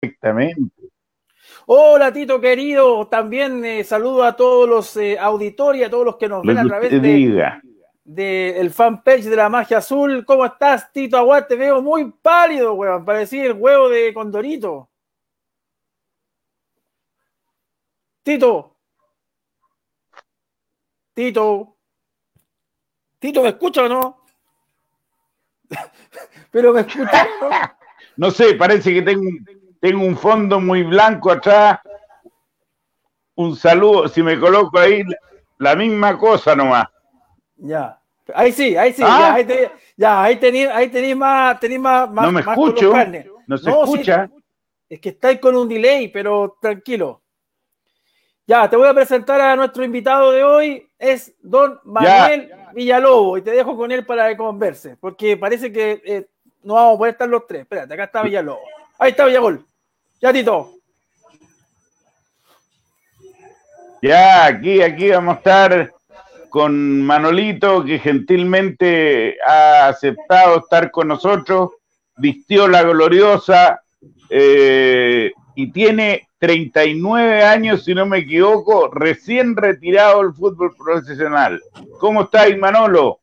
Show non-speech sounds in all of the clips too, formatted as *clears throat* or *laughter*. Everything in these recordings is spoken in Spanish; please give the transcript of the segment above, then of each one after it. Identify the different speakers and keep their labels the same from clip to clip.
Speaker 1: perfectamente.
Speaker 2: Hola Tito querido, también eh, saludo a todos los eh, auditores, a todos los que nos ven a través de, de, el fanpage de la magia azul. ¿Cómo estás, Tito Aguad? Te veo muy pálido, weón, para decir huevo de condorito. Tito. Tito. Tito, ¿me escucha o no? *laughs* Pero me escucha, ¿no? *laughs*
Speaker 1: No sé, parece que tengo, tengo un fondo muy blanco atrás. Un saludo, si me coloco ahí, la misma cosa nomás.
Speaker 2: Ya. Ahí sí, ahí sí, ya, ahí, te, ya, ahí tenéis ahí más, tenéis más,
Speaker 1: No me escucho, no se escucha.
Speaker 2: es que estáis con un delay, pero tranquilo. Ya, te voy a presentar a nuestro invitado de hoy, es don Manuel Villalobos, y te dejo con él para que converse, porque parece que eh, no vamos a poder estar los tres. Espérate, acá está Villalobos. Ahí está Villagol. Ya, Tito.
Speaker 1: Ya, aquí, aquí vamos a estar con Manolito, que gentilmente ha aceptado estar con nosotros, vistió la gloriosa eh, y tiene 39 años, si no me equivoco, recién retirado del fútbol profesional. ¿Cómo estáis, Manolo?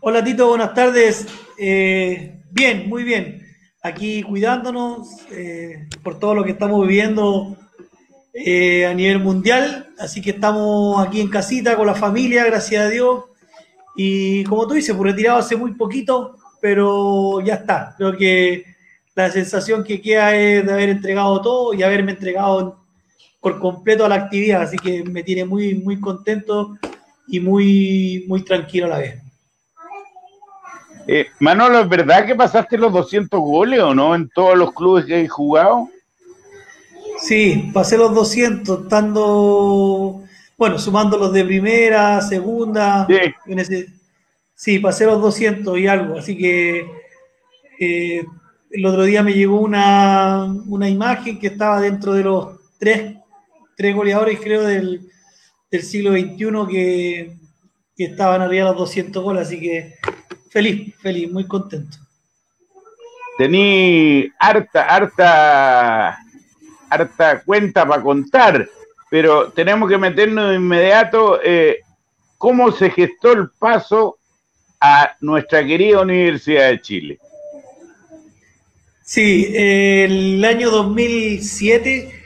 Speaker 3: Hola, Tito, buenas tardes. Eh, bien, muy bien. Aquí cuidándonos eh, por todo lo que estamos viviendo eh, a nivel mundial. Así que estamos aquí en casita con la familia, gracias a Dios. Y como tú dices, pues retirado hace muy poquito, pero ya está. Creo que la sensación que queda es de haber entregado todo y haberme entregado por completo a la actividad, así que me tiene muy, muy contento y muy, muy tranquilo a la vez.
Speaker 1: Eh, Manolo, ¿es verdad que pasaste los 200 goles o no en todos los clubes que hay jugado?
Speaker 3: Sí, pasé los 200, estando, bueno, sumando los de primera, segunda. Sí, sí pasé los 200 y algo, así que eh, el otro día me llegó una, imagen que estaba dentro de los tres, tres goleadores, creo, del, siglo XXI que, que, estaban arriba de los 200 goles, así que feliz, feliz, muy contento.
Speaker 1: Tení harta, harta, harta cuenta para contar, pero tenemos que meternos de inmediato eh, cómo se gestó el paso a nuestra querida Universidad de Chile.
Speaker 3: Sí, el año 2007,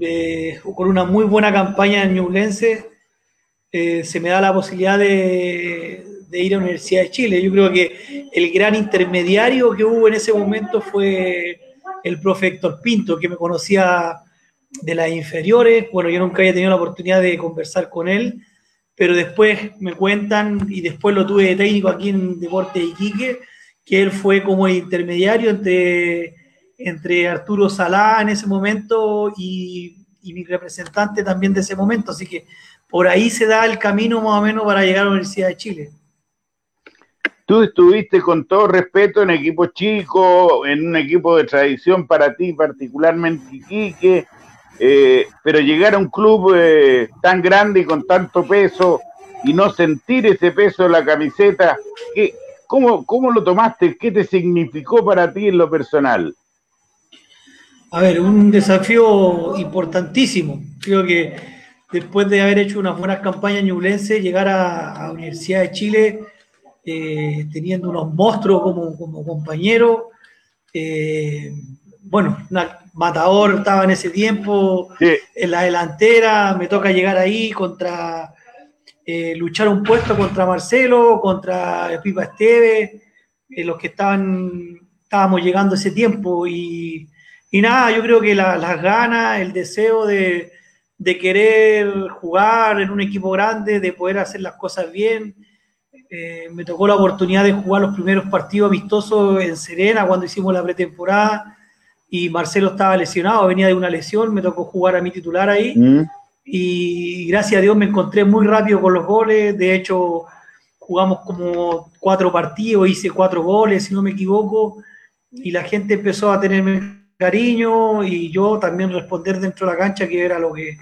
Speaker 3: eh, con una muy buena campaña en Ñublense, eh, se me da la posibilidad de, ir a la Universidad de Chile. Yo creo que el gran intermediario que hubo en ese momento fue el profe Héctor Pinto, que me conocía de las inferiores. Bueno, yo nunca había tenido la oportunidad de conversar con él, pero después me cuentan, y después lo tuve de técnico aquí en Deporte de Iquique, que él fue como el intermediario entre, entre Arturo Salá en ese momento y, mi representante también de ese momento. Así que por ahí se da el camino más o menos para llegar a la Universidad de Chile.
Speaker 1: Tú estuviste con todo respeto en equipo chico, en un equipo de tradición para ti, particularmente Iquique, eh, pero llegar a un club eh, tan grande y con tanto peso y no sentir ese peso en la camiseta, ¿qué, ¿Cómo, ¿Cómo lo tomaste? ¿Qué te significó para ti en lo personal?
Speaker 3: A ver, un desafío importantísimo. Creo que después de haber hecho unas buenas campañas ñublense, llegar a, la Universidad de Chile eh, teniendo unos monstruos como, como compañeros. Eh, bueno, Matador estaba en ese tiempo en la delantera, me toca llegar ahí contra eh, luchar un puesto contra Marcelo, contra Pipa Esteve, eh, los que estaban, estábamos llegando ese tiempo. Y, nada, yo creo que las ganas, el deseo de, querer jugar en un equipo grande, de poder hacer las cosas bien. Eh, me tocó la oportunidad de jugar los primeros partidos amistosos en Serena cuando hicimos la pretemporada y Marcelo estaba lesionado, venía de una lesión, me tocó jugar a mi titular ahí. Mm y gracias a Dios me encontré muy rápido con los goles. De hecho, jugamos como cuatro partidos, hice cuatro goles, si no me equivoco, y la gente empezó a tenerme cariño y yo también responder dentro de la cancha, que era lo que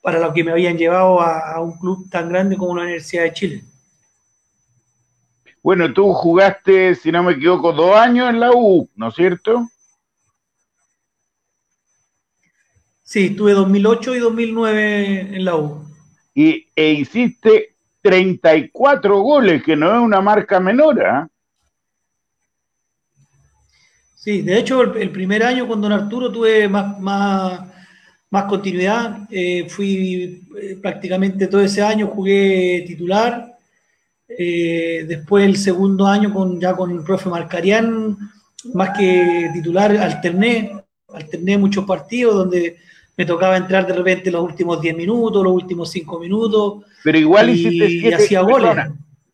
Speaker 3: para lo que me habían llevado a, un club tan grande como la Universidad de Chile.
Speaker 1: Bueno, tú jugaste, si no me equivoco, dos años en la U, ¿no es cierto?
Speaker 3: Sí, estuve 2008 y 2009 en la U.
Speaker 1: Y, e hiciste 34 goles, que no es una marca menor. ¿eh?
Speaker 3: Sí, de hecho, el, primer año con Don Arturo tuve más, más, más continuidad. Eh, fui eh, prácticamente todo ese año, jugué titular. Eh, después, el segundo año, con, ya con el profe Marcarián, más que titular, alterné. Alterné muchos partidos donde me tocaba entrar de repente los últimos 10 minutos, los últimos 5 minutos.
Speaker 1: Pero igual hiciste siete, hacía goles.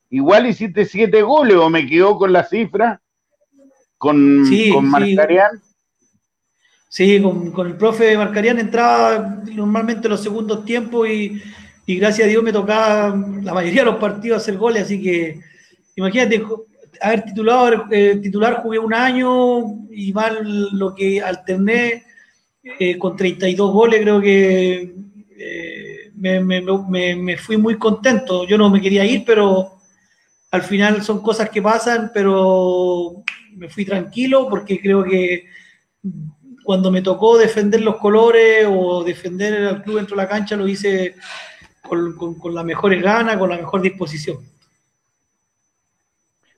Speaker 1: Igual hiciste 7 goles, o me equivoco con la cifra con, sí, con Marcarián.
Speaker 3: Sí, con, el profe Marcarián entraba normalmente los segundos tiempos y, gracias a Dios me tocaba la mayoría de los partidos hacer goles, así que imagínate, haber titulado, eh, titular jugué un año y mal lo que alterné eh, con 32 goles, creo que eh, me, me, fui muy contento. Yo no me quería ir, pero al final son cosas que pasan, pero me fui tranquilo porque creo que cuando me tocó defender los colores o defender al club dentro de la cancha lo hice con, con, las mejores ganas, con la mejor disposición.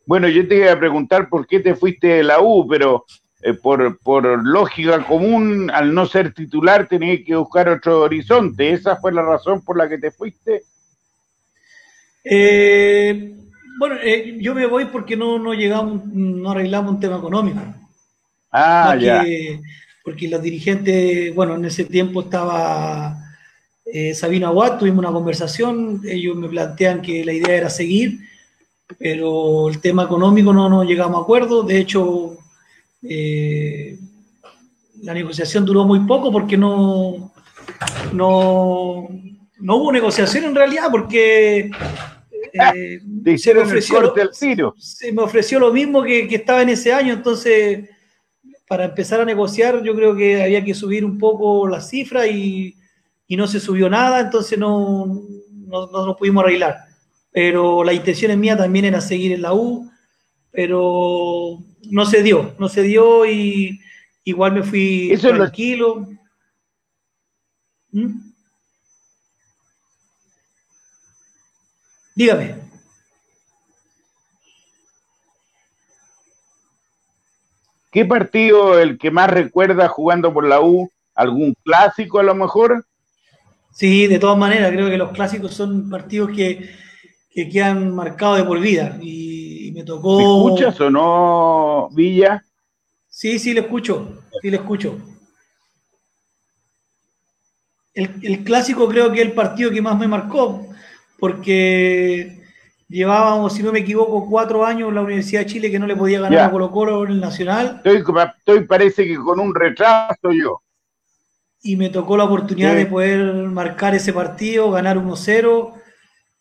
Speaker 1: Bueno, yo te iba a preguntar por qué te fuiste de la U, pero eh, por, por, lógica común, al no ser titular, tenías que buscar otro horizonte. ¿Esa fue la razón por la que te fuiste?
Speaker 3: Eh, bueno, eh, yo me voy porque no, no llegamos, no arreglamos un tema económico.
Speaker 1: Ah, ya.
Speaker 3: porque los dirigentes, bueno, en ese tiempo estaba eh, Sabina Watt, tuvimos una conversación, ellos me plantean que la idea era seguir, pero el tema económico no nos llegamos a acuerdo. De hecho, eh, la negociación duró muy poco porque no, no, no hubo negociación en realidad, porque
Speaker 1: eh, se, me ofreció lo,
Speaker 3: se me ofreció lo mismo que, estaba en ese año, entonces para empezar a negociar yo creo que había que subir un poco la cifra y, no se subió nada, entonces no, no, no, pudimos arreglar. Pero la intención mía también era seguir en la U, pero no se dio, no se dio y igual me fui
Speaker 1: Eso
Speaker 3: tranquilo. ¿Mm? Dígame.
Speaker 1: ¿Qué partido el que más recuerda jugando por la U? ¿Algún clásico a lo mejor?
Speaker 3: Sí, de todas maneras, creo que los clásicos son partidos que, que quedan marcados de por vida. Y, me tocó.
Speaker 1: ¿Me escuchas o no, Villa?
Speaker 3: Sí, sí, le escucho. Sí, le escucho. El, el, clásico creo que es el partido que más me marcó porque llevábamos, si no me equivoco, cuatro años en la Universidad de Chile que no le podía ganar a Colo Colo en el Nacional.
Speaker 1: Estoy, parece que con un retraso yo.
Speaker 3: Y me tocó la oportunidad de poder marcar ese partido, ganar 1-0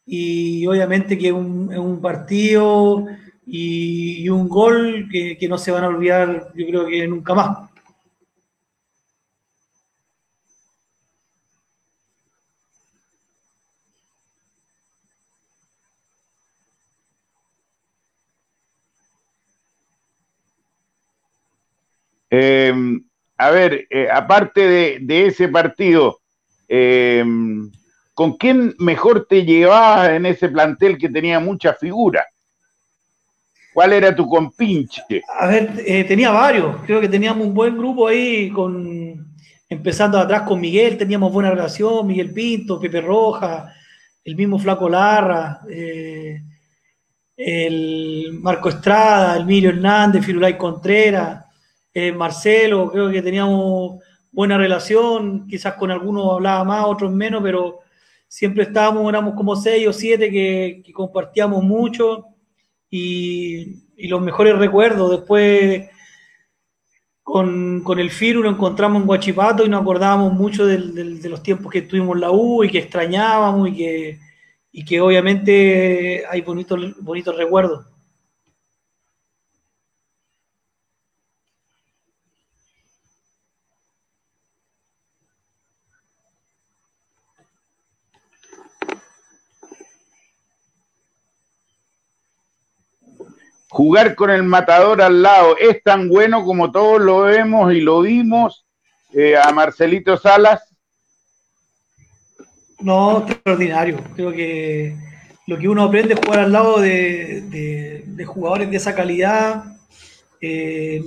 Speaker 3: y obviamente que es un, partido y, un gol que, que no se van a olvidar yo creo que nunca más.
Speaker 1: A ver, eh, aparte de, ese partido, em, ¿con quién mejor te llevabas en ese plantel que tenía mucha figura? ¿Cuál era tu compinche?
Speaker 3: A ver, eh, tenía varios. Creo que teníamos un buen grupo ahí, con empezando atrás con Miguel, teníamos buena relación, Miguel Pinto, Pepe Roja, el mismo Flaco Larra, eh, el Marco Estrada, Emilio Hernández, Firulay Contreras, eh, Marcelo, creo que teníamos buena relación, quizás con algunos hablaba más, otros menos, pero siempre estábamos, éramos como seis o siete que, compartíamos mucho y, los mejores recuerdos. Después con, el FIRU nos encontramos en Guachipato y nos acordábamos mucho de los tiempos que estuvimos en la U y que extrañábamos y que, y que obviamente hay bonitos, bonitos recuerdos.
Speaker 1: Jugar con el matador al lado es tan bueno como todos lo vemos y lo vimos. eh, a Marcelito Salas?
Speaker 3: No, extraordinario. Creo que lo que uno aprende es jugar al lado de, jugadores de esa calidad eh,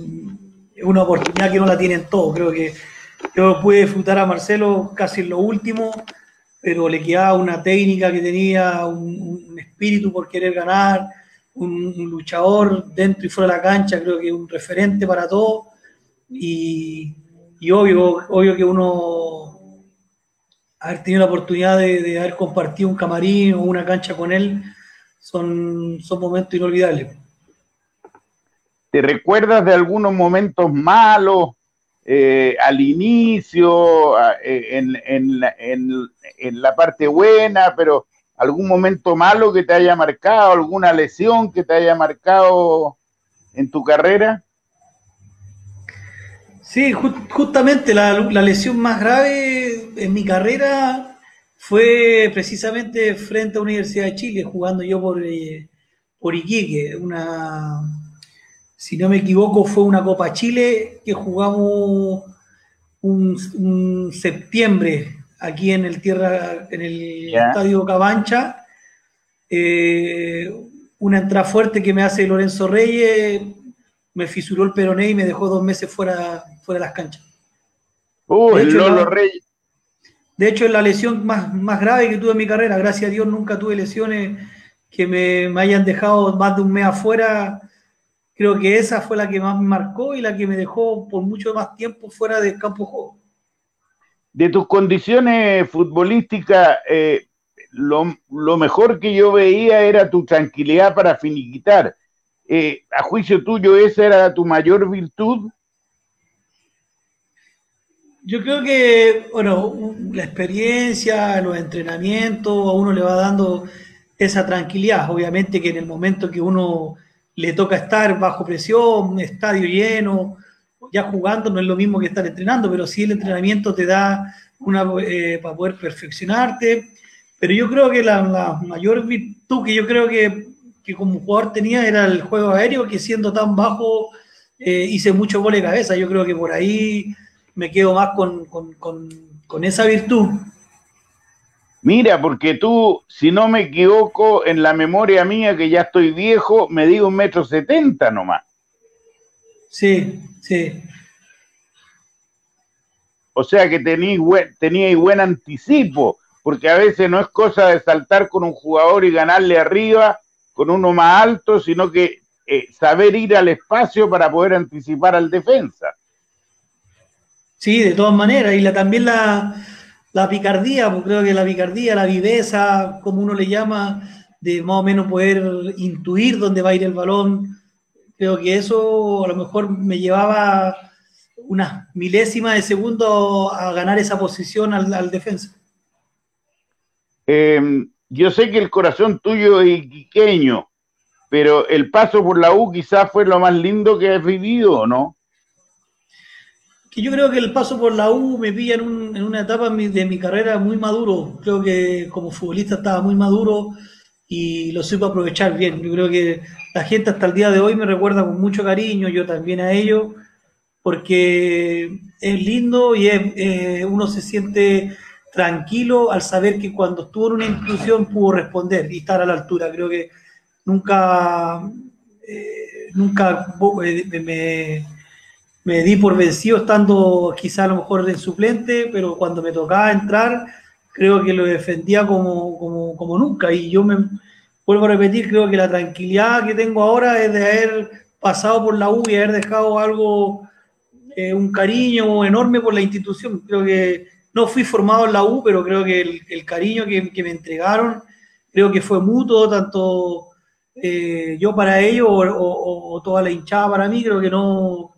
Speaker 3: es una oportunidad que no la tienen todos. Creo que yo pude disfrutar a Marcelo casi en lo último, pero le quedaba una técnica que tenía, un, espíritu por querer ganar, un, luchador dentro y fuera de la cancha, creo que un referente para todos. Y, obvio, obvio que uno haber tenido la oportunidad de, haber compartido un camarín o una cancha con él son, son momentos inolvidables.
Speaker 1: ¿Te recuerdas de algunos momentos malos eh, al inicio, eh, en, la, parte buena, pero algún momento malo que te haya marcado, alguna lesión que te haya marcado en tu carrera?
Speaker 3: Sí, justamente la, lesión más grave en mi carrera fue precisamente frente a Universidad de Chile, jugando yo por, eh, por Iquique, una, si no me equivoco, fue una Copa Chile que jugamos un, septiembre aquí en el tierra, en el estadio Cabancha. Eh, una entrada fuerte que me hace Lorenzo Reyes, me fisuró el peroné y me dejó dos meses fuera, fuera de las canchas.
Speaker 1: Uh, el Lolo Reyes.
Speaker 3: De hecho, es la lesión más, más grave que tuve en mi carrera. Gracias a Dios nunca tuve lesiones que me, me hayan dejado más de un mes afuera creo que esa fue la que más me marcó y la que me dejó por mucho más tiempo fuera del campo de juego.
Speaker 1: De tus condiciones futbolísticas, eh, lo, mejor que yo veía era tu tranquilidad para finiquitar. Eh, a juicio tuyo, ¿esa era tu mayor virtud?
Speaker 3: Yo creo que, bueno, la experiencia, los entrenamientos, a uno le va dando esa tranquilidad. Obviamente que en el momento que uno le toca estar bajo presión, estadio lleno, ya jugando no es lo mismo que estar entrenando, pero sí el entrenamiento te da una eh, para poder perfeccionarte. Pero yo creo que la, mayor virtud que yo creo que, como jugador tenía era el juego aéreo, que siendo tan bajo eh, hice mucho gol de cabeza. Yo creo que por ahí me quedo más con, con esa virtud.
Speaker 1: Mira, porque tú, si no me equivoco, en la memoria mía, que ya estoy viejo, me digo un metro setenta nomás.
Speaker 3: Sí, sí.
Speaker 1: O sea que teníais buen, buen anticipo, porque a veces no es cosa de saltar con un jugador y ganarle arriba con uno más alto, sino que eh, saber ir al espacio para poder anticipar al defensa.
Speaker 3: Sí, de todas maneras, y la, también la, la picardía, pues creo que la picardía, la viveza, como uno le llama, de más o menos poder intuir dónde va a ir el balón, creo que eso a lo mejor me llevaba unas milésimas de segundo a ganar esa posición al, defensa.
Speaker 1: Em, yo sé que el corazón tuyo es iquiqueño, pero el paso por la U quizás fue lo más lindo que has vivido, ¿no?
Speaker 3: que yo creo que el paso por la U me pilla en, una etapa de mi carrera muy maduro. Creo que como futbolista estaba muy maduro y lo supe aprovechar bien. Yo creo que la gente hasta el día de hoy me recuerda con mucho cariño, yo también a ellos, porque es lindo y eh, uno se siente tranquilo al saber que cuando estuvo en una institución pudo responder y estar a la altura. Creo que nunca, eh, nunca eh, me me di por vencido estando quizá a lo mejor en suplente, pero cuando me tocaba entrar, creo que lo defendía como, como, nunca. Y yo me vuelvo a repetir, creo que la tranquilidad que tengo ahora es de haber pasado por la U y haber dejado algo, eh, un cariño enorme por la institución. Creo que no fui formado en la U, pero creo que el, cariño que, me entregaron, creo que fue mutuo, tanto eh, yo para ellos o toda la hinchada para mí, creo que no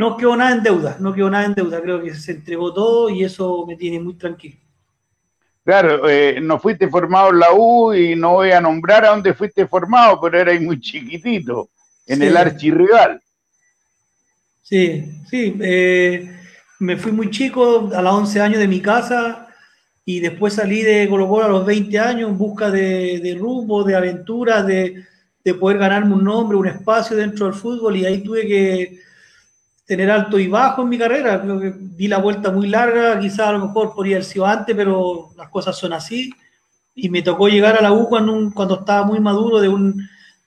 Speaker 3: no quedó nada en deuda, no quedó nada en deuda, creo que se entregó todo y eso me tiene muy tranquilo.
Speaker 1: Claro, eh, no fuiste formado en la U y no voy a nombrar a dónde fuiste formado, pero eras muy chiquitito, en el archirrival.
Speaker 3: Sí, sí, eh, me fui muy chico, a los 11 años de mi casa, y después salí de Colo Colo a los 20 años en busca de, de rumbo, de aventuras, de, de poder ganarme un nombre, un espacio dentro del fútbol, y ahí tuve que tener alto y bajo en mi carrera. Creo que di la vuelta muy larga, quizás a lo mejor podría haber sido antes, pero las cosas son así. Y me tocó llegar a la U cuando, estaba muy maduro de, un,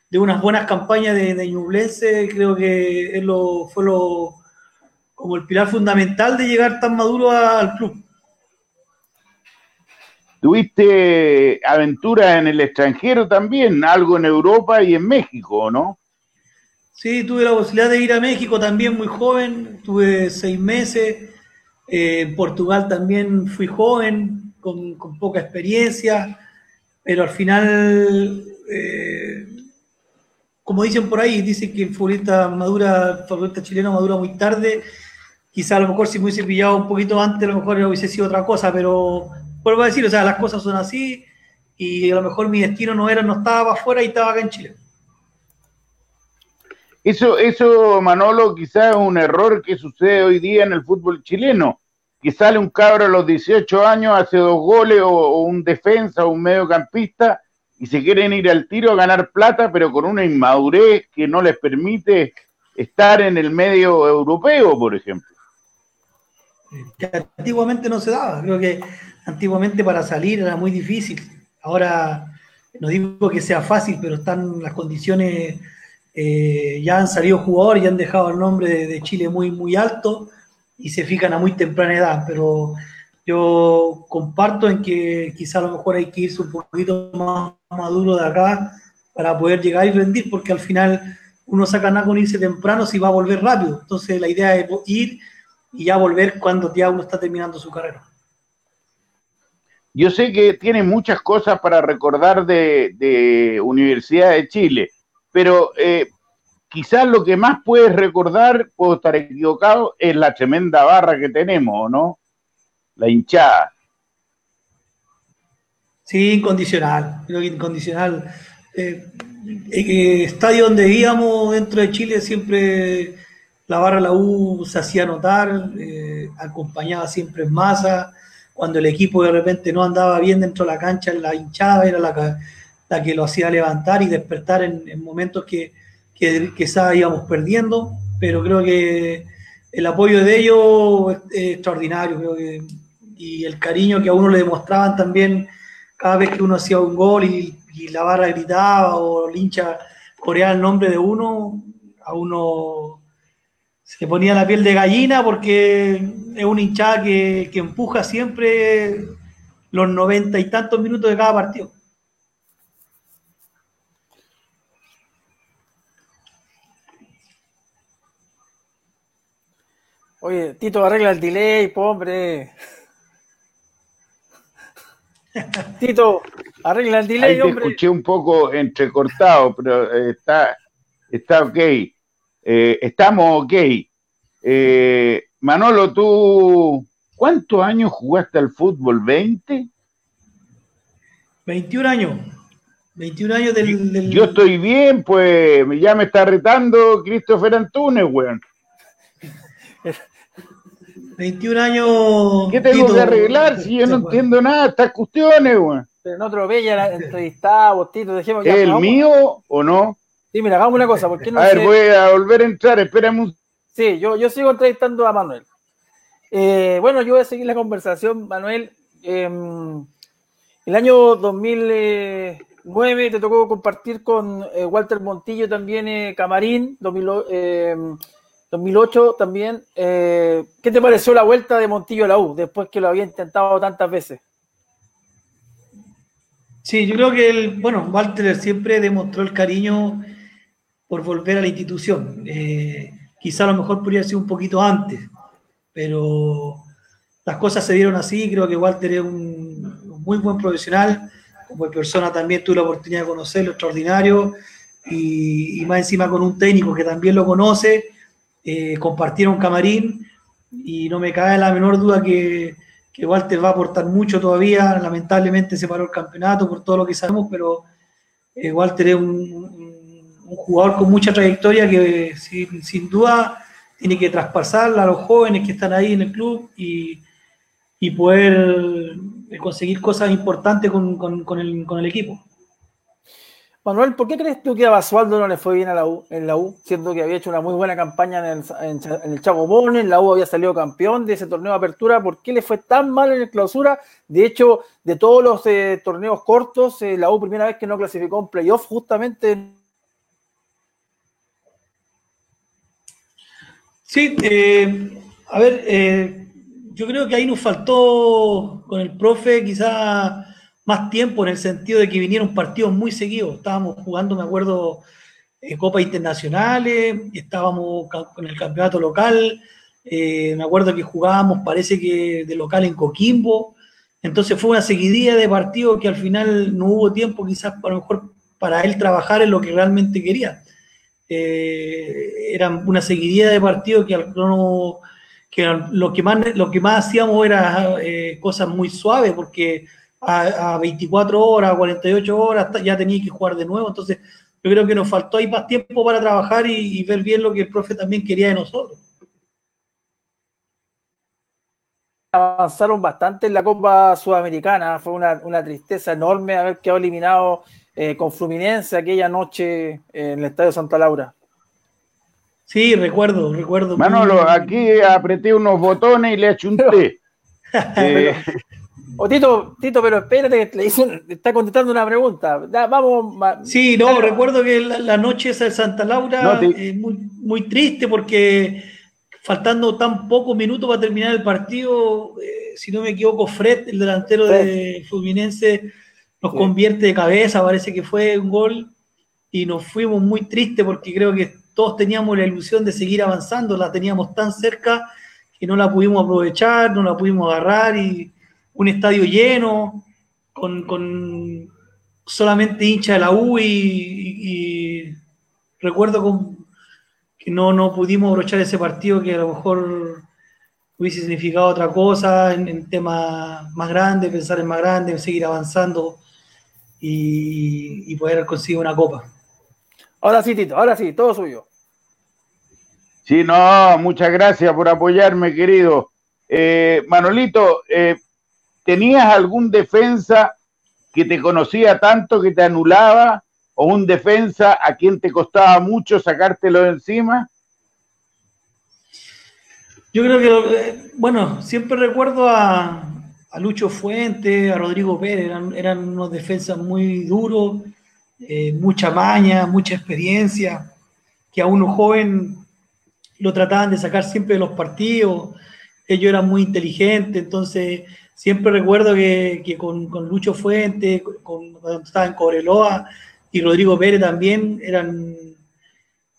Speaker 3: de unas buenas campañas de, de Ñublense. Creo que fue lo, como el pilar fundamental de llegar tan maduro al club.
Speaker 1: Tuviste aventuras en el extranjero también, algo en Europa y en México, ¿no?
Speaker 3: Sí, tuve la posibilidad de ir a México también muy joven, tuve seis meses. Eh, en Portugal también fui joven, con, poca experiencia, pero al final, eh, como dicen por ahí, dicen que el futbolista madura, el futbolista chileno madura muy tarde. Quizá a lo mejor si me hubiese pillado un poquito antes, a lo mejor hubiese sido otra cosa, pero vuelvo a decir, o sea, las cosas son así y a lo mejor mi destino no era, no estaba afuera y estaba acá en Chile.
Speaker 1: Eso, eso, Manolo, quizás es un error que sucede hoy día en el fútbol chileno, que sale un cabro a los 18 años, hace dos goles o, un defensa o un mediocampista y se quieren ir al tiro a ganar plata, pero con una inmadurez que no les permite estar en el medio europeo, por ejemplo.
Speaker 3: Que antiguamente no se daba, creo que antiguamente para salir era muy difícil. Ahora no digo que sea fácil, pero están las condiciones, eh, ya han salido jugadores y han dejado el nombre de, Chile muy, muy alto y se fijan a muy temprana edad, pero yo comparto en que quizá a lo mejor hay que irse un poquito más maduro de acá para poder llegar y rendir, porque al final uno saca nada con irse temprano si va a volver rápido. Entonces la idea es ir y ya volver cuando ya uno está terminando su carrera.
Speaker 1: Yo sé que tiene muchas cosas para recordar de, de Universidad de Chile, pero eh, quizás lo que más puedes recordar, puedo estar equivocado, es la tremenda barra que tenemos, ¿no? La hinchada.
Speaker 3: Sí, incondicional, creo que incondicional. Eh, estadio donde íbamos dentro de Chile siempre la barra la U se hacía notar, eh, acompañaba siempre en masa cuando el equipo de repente no andaba bien dentro de la cancha, la hinchada era la, que lo hacía levantar y despertar en, en momentos que, que quizás íbamos perdiendo, pero creo que el apoyo de ellos es, extraordinario, y el cariño que a uno le demostraban también cada vez que uno hacía un gol y, la barra gritaba o el hincha coreaba el nombre de uno, a uno se ponía la piel de gallina porque es un hinchada que, que, empuja siempre los noventa y tantos minutos de cada partido.
Speaker 2: Oye, Tito, arregla el delay, hombre. Tito, arregla el delay,
Speaker 1: Ahí te
Speaker 2: hombre.
Speaker 1: escuché un poco entrecortado, pero eh, está, está ok. Eh, estamos ok. Eh, Manolo, tú, ¿cuántos años jugaste al fútbol? ¿20?
Speaker 3: 21 años. 21 años del, del...
Speaker 1: Yo estoy bien, pues ya me está retando Christopher Antunes, weón. *laughs*
Speaker 3: 21 años.
Speaker 1: ¿Qué tengo Tito, que arreglar si yo no bueno. entiendo nada de estas cuestiones, weón?
Speaker 2: Pero no atropella la entrevistada, Tito, dejemos
Speaker 1: ¿Es el mío o no?
Speaker 2: Sí, mira, hagamos una cosa. ¿por qué no
Speaker 1: a ver, voy a volver a entrar, espérame un
Speaker 2: Sí, yo, yo sigo entrevistando a Manuel. Eh, bueno, yo voy a seguir la conversación, Manuel. Eh, el año 2009 te tocó compartir con eh, Walter Montillo también eh, Camarín, 2000, 2008 también. ¿Qué te pareció la vuelta de Montillo a la U después que lo había intentado tantas veces?
Speaker 3: Sí, yo creo que el, bueno, Walter siempre demostró el cariño por volver a la institución. Eh, quizá a lo mejor podría ser un poquito antes, pero las cosas se dieron así, creo que Walter es un, muy buen profesional, como persona también tuve la oportunidad de conocerlo, extraordinario, y más encima con un técnico que también lo conoce, eh, compartieron camarín, y no me cae la menor duda que, que, Walter va a aportar mucho todavía, lamentablemente se paró el campeonato por todo lo que sabemos, pero eh, Walter es un, jugador con mucha trayectoria que sin, duda tiene que traspasarla a los jóvenes que están ahí en el club y, y poder conseguir cosas importantes con, con, el, con, el, equipo.
Speaker 2: Manuel, ¿por qué crees tú que a Basualdo no le fue bien a la U, en la U, siendo que había hecho una muy buena campaña en el, en, el Chaco Bones, la U había salido campeón de ese torneo de apertura, ¿por qué le fue tan mal en el clausura? De hecho, de todos los eh, torneos cortos, eh, la U primera vez que no clasificó un playoff justamente.
Speaker 3: Sí, eh, a ver, yo creo que ahí nos faltó con el profe quizá más tiempo en el sentido de que vinieron partidos muy seguidos. Estábamos jugando, me acuerdo, en Copas Internacionales, estábamos con el campeonato local, eh, me acuerdo que jugábamos, parece que de local en Coquimbo. Entonces fue una seguidilla de partidos que al final no hubo tiempo quizás para mejor para él trabajar en lo que realmente quería. Eh, eran una seguidilla de partidos que, que lo, que más, lo que más hacíamos era eh, cosas muy suaves porque a, 24 horas, 48 horas, ya tenía que jugar de nuevo. Entonces, yo creo que nos faltó ahí más tiempo para trabajar y, ver bien lo que el profe también quería de nosotros.
Speaker 2: Avanzaron bastante en la Copa Sudamericana, fue una, tristeza enorme haber quedado eliminado eh, con Fluminense aquella noche en el Estadio Santa Laura.
Speaker 3: Sí, recuerdo, recuerdo.
Speaker 1: Manolo, aquí apreté unos botones y le achunté. *laughs*
Speaker 2: eh, o Tito, Tito, pero espérate que le está contestando una pregunta. vamos.
Speaker 3: Sí, no, recuerdo que la, noche esa de Santa Laura es muy, muy triste porque faltando tan pocos minutos para terminar el partido, eh, si no me equivoco, Fred, el delantero de Fluminense, nos convierte de cabeza, parece que fue un gol, y nos fuimos muy tristes porque creo que todos teníamos la ilusión de seguir avanzando, la teníamos tan cerca que no la pudimos aprovechar, no la pudimos agarrar y un estadio lleno, con, solamente hincha de la U y, recuerdo que no, no pudimos abrochar ese partido que a lo mejor hubiese significado otra cosa en, en temas más grandes, pensar en más grande, seguir avanzando y, poder conseguir una copa.
Speaker 2: Ahora sí, Tito, ahora sí, todo suyo.
Speaker 1: Sí, no, muchas gracias por apoyarme, querido. Eh, Manolito, eh, ¿tenías algún defensa que te conocía tanto que te anulaba o un defensa a quien te costaba mucho sacártelo de encima?
Speaker 3: Yo creo que, eh, bueno, siempre recuerdo a, Lucho Fuente, a Rodrigo Pérez, eran, unos defensas muy duros, eh, mucha maña, mucha experiencia, que a uno joven lo trataban de sacar siempre de los partidos, ellos eran muy inteligentes, entonces siempre recuerdo que, con, Lucho Fuente, con, cuando estaba en Cobreloa y Rodrigo Pérez también eran,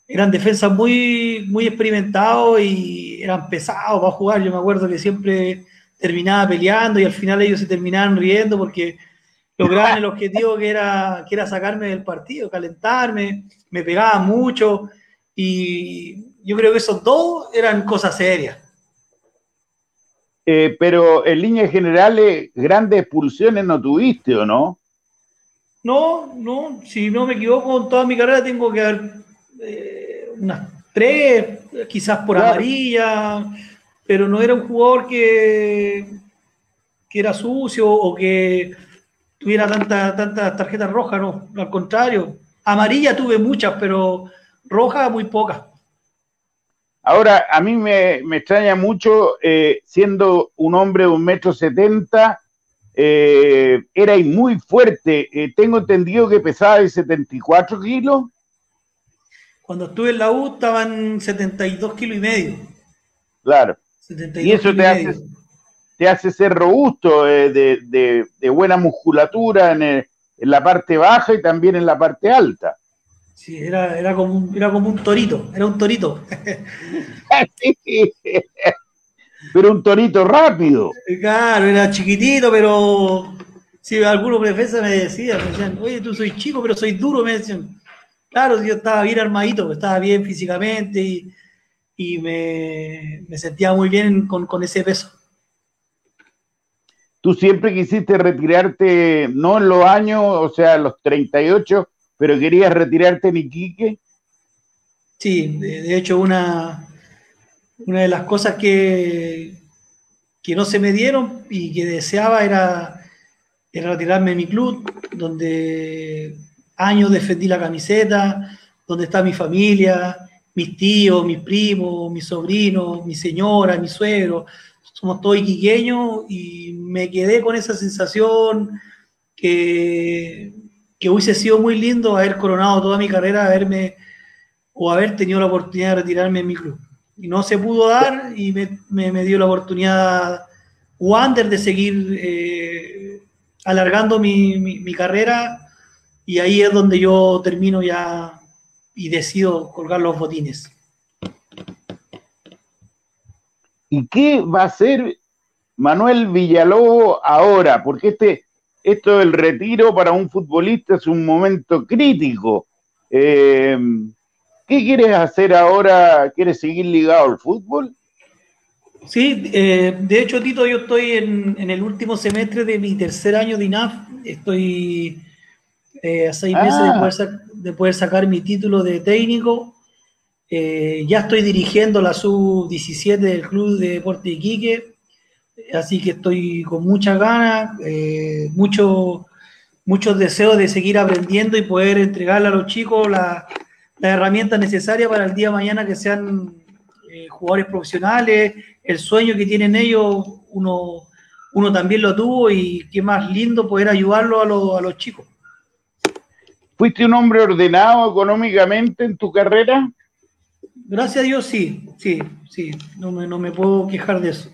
Speaker 3: eran defensas muy, muy experimentados y eran pesados para jugar. Yo me acuerdo que siempre terminaba peleando y al final ellos se terminaban riendo porque lograban el objetivo que era, que era sacarme del partido, calentarme, me pegaban mucho y yo creo que esos dos eran cosas serias.
Speaker 1: Eh, pero en líneas generales, grandes expulsiones no tuviste, ¿o no?
Speaker 3: No, no, si no me equivoco, en toda mi carrera tengo que haber eh, unas tres, quizás por amarilla, pero no era un jugador que, que era sucio o que tuviera tantas tanta tarjetas rojas, no, al contrario. Amarilla tuve muchas, pero rojas muy pocas.
Speaker 1: Ahora, a mí me, extraña mucho, eh, siendo un hombre de un metro setenta, eh, era muy fuerte. Eh, tengo entendido que pesaba de 74 kilos.
Speaker 3: Cuando estuve en la U estaban 72 kilos y medio.
Speaker 1: Claro. y eso te hace, te hace ser robusto, de, buena musculatura en la parte baja y también en la parte alta.
Speaker 3: Sí, era, era, como, un, era como un torito, era un torito. *laughs*
Speaker 1: Pero un torito rápido.
Speaker 3: Claro, era chiquitito, pero si algunos defensas me decían, me decían, oye, tú soy chico, pero soy duro, me decían. Claro, yo estaba bien armadito, estaba bien físicamente y, me, sentía muy bien con, con ese peso.
Speaker 1: Tú siempre quisiste retirarte, no en los años, o sea, los 38, pero querías retirarte en Iquique.
Speaker 3: Sí, de, hecho una, una de las cosas que, que no se me dieron y que deseaba era, retirarme de mi club, donde años defendí la camiseta, donde está mi familia, mis tíos, mis primos, mis sobrinos, mi señora, mi suegro, somos todos iquiqueños y me quedé con esa sensación que, que hubiese sido muy lindo haber coronado toda mi carrera, haberme o haber tenido la oportunidad de retirarme en mi club. Y no se pudo dar y me, dio la oportunidad Wander de seguir eh, alargando mi, mi carrera y ahí es donde yo termino ya y decido colgar los botines.
Speaker 1: ¿Y qué va a hacer Manuel Villalobos ahora? Porque este, esto del retiro para un futbolista es un momento crítico. Eh, ¿Qué quieres hacer ahora? ¿Quieres seguir ligado al fútbol?
Speaker 3: Sí, eh, de hecho, Tito, yo estoy en, el último semestre de mi tercer año de INAF. Estoy eh, a seis meses de ah. de poder, sacar mi título de técnico eh, ya estoy dirigiendo la sub-17 del Club de Deporte de Iquique, así que estoy con muchas ganas, eh, mucho, muchos deseos de seguir aprendiendo y poder entregarle a los chicos las herramientas necesarias para el día de mañana que sean eh, jugadores profesionales, el sueño que tienen ellos, uno, uno también lo tuvo y qué más lindo poder ayudarlo a, a los chicos.
Speaker 1: ¿Fuiste un hombre ordenado económicamente en tu carrera?
Speaker 3: Gracias a Dios sí, sí, sí, no me, no me puedo quejar de eso.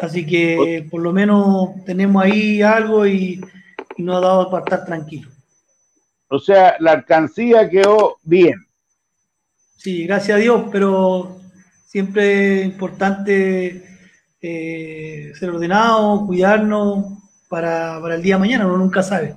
Speaker 3: Así que por lo menos tenemos ahí algo y, nos ha dado para estar tranquilo.
Speaker 1: O sea, la alcancía quedó bien.
Speaker 3: Sí, gracias a Dios, pero siempre es importante eh, ser ordenado, cuidarnos para, para el día de mañana, uno nunca sabe.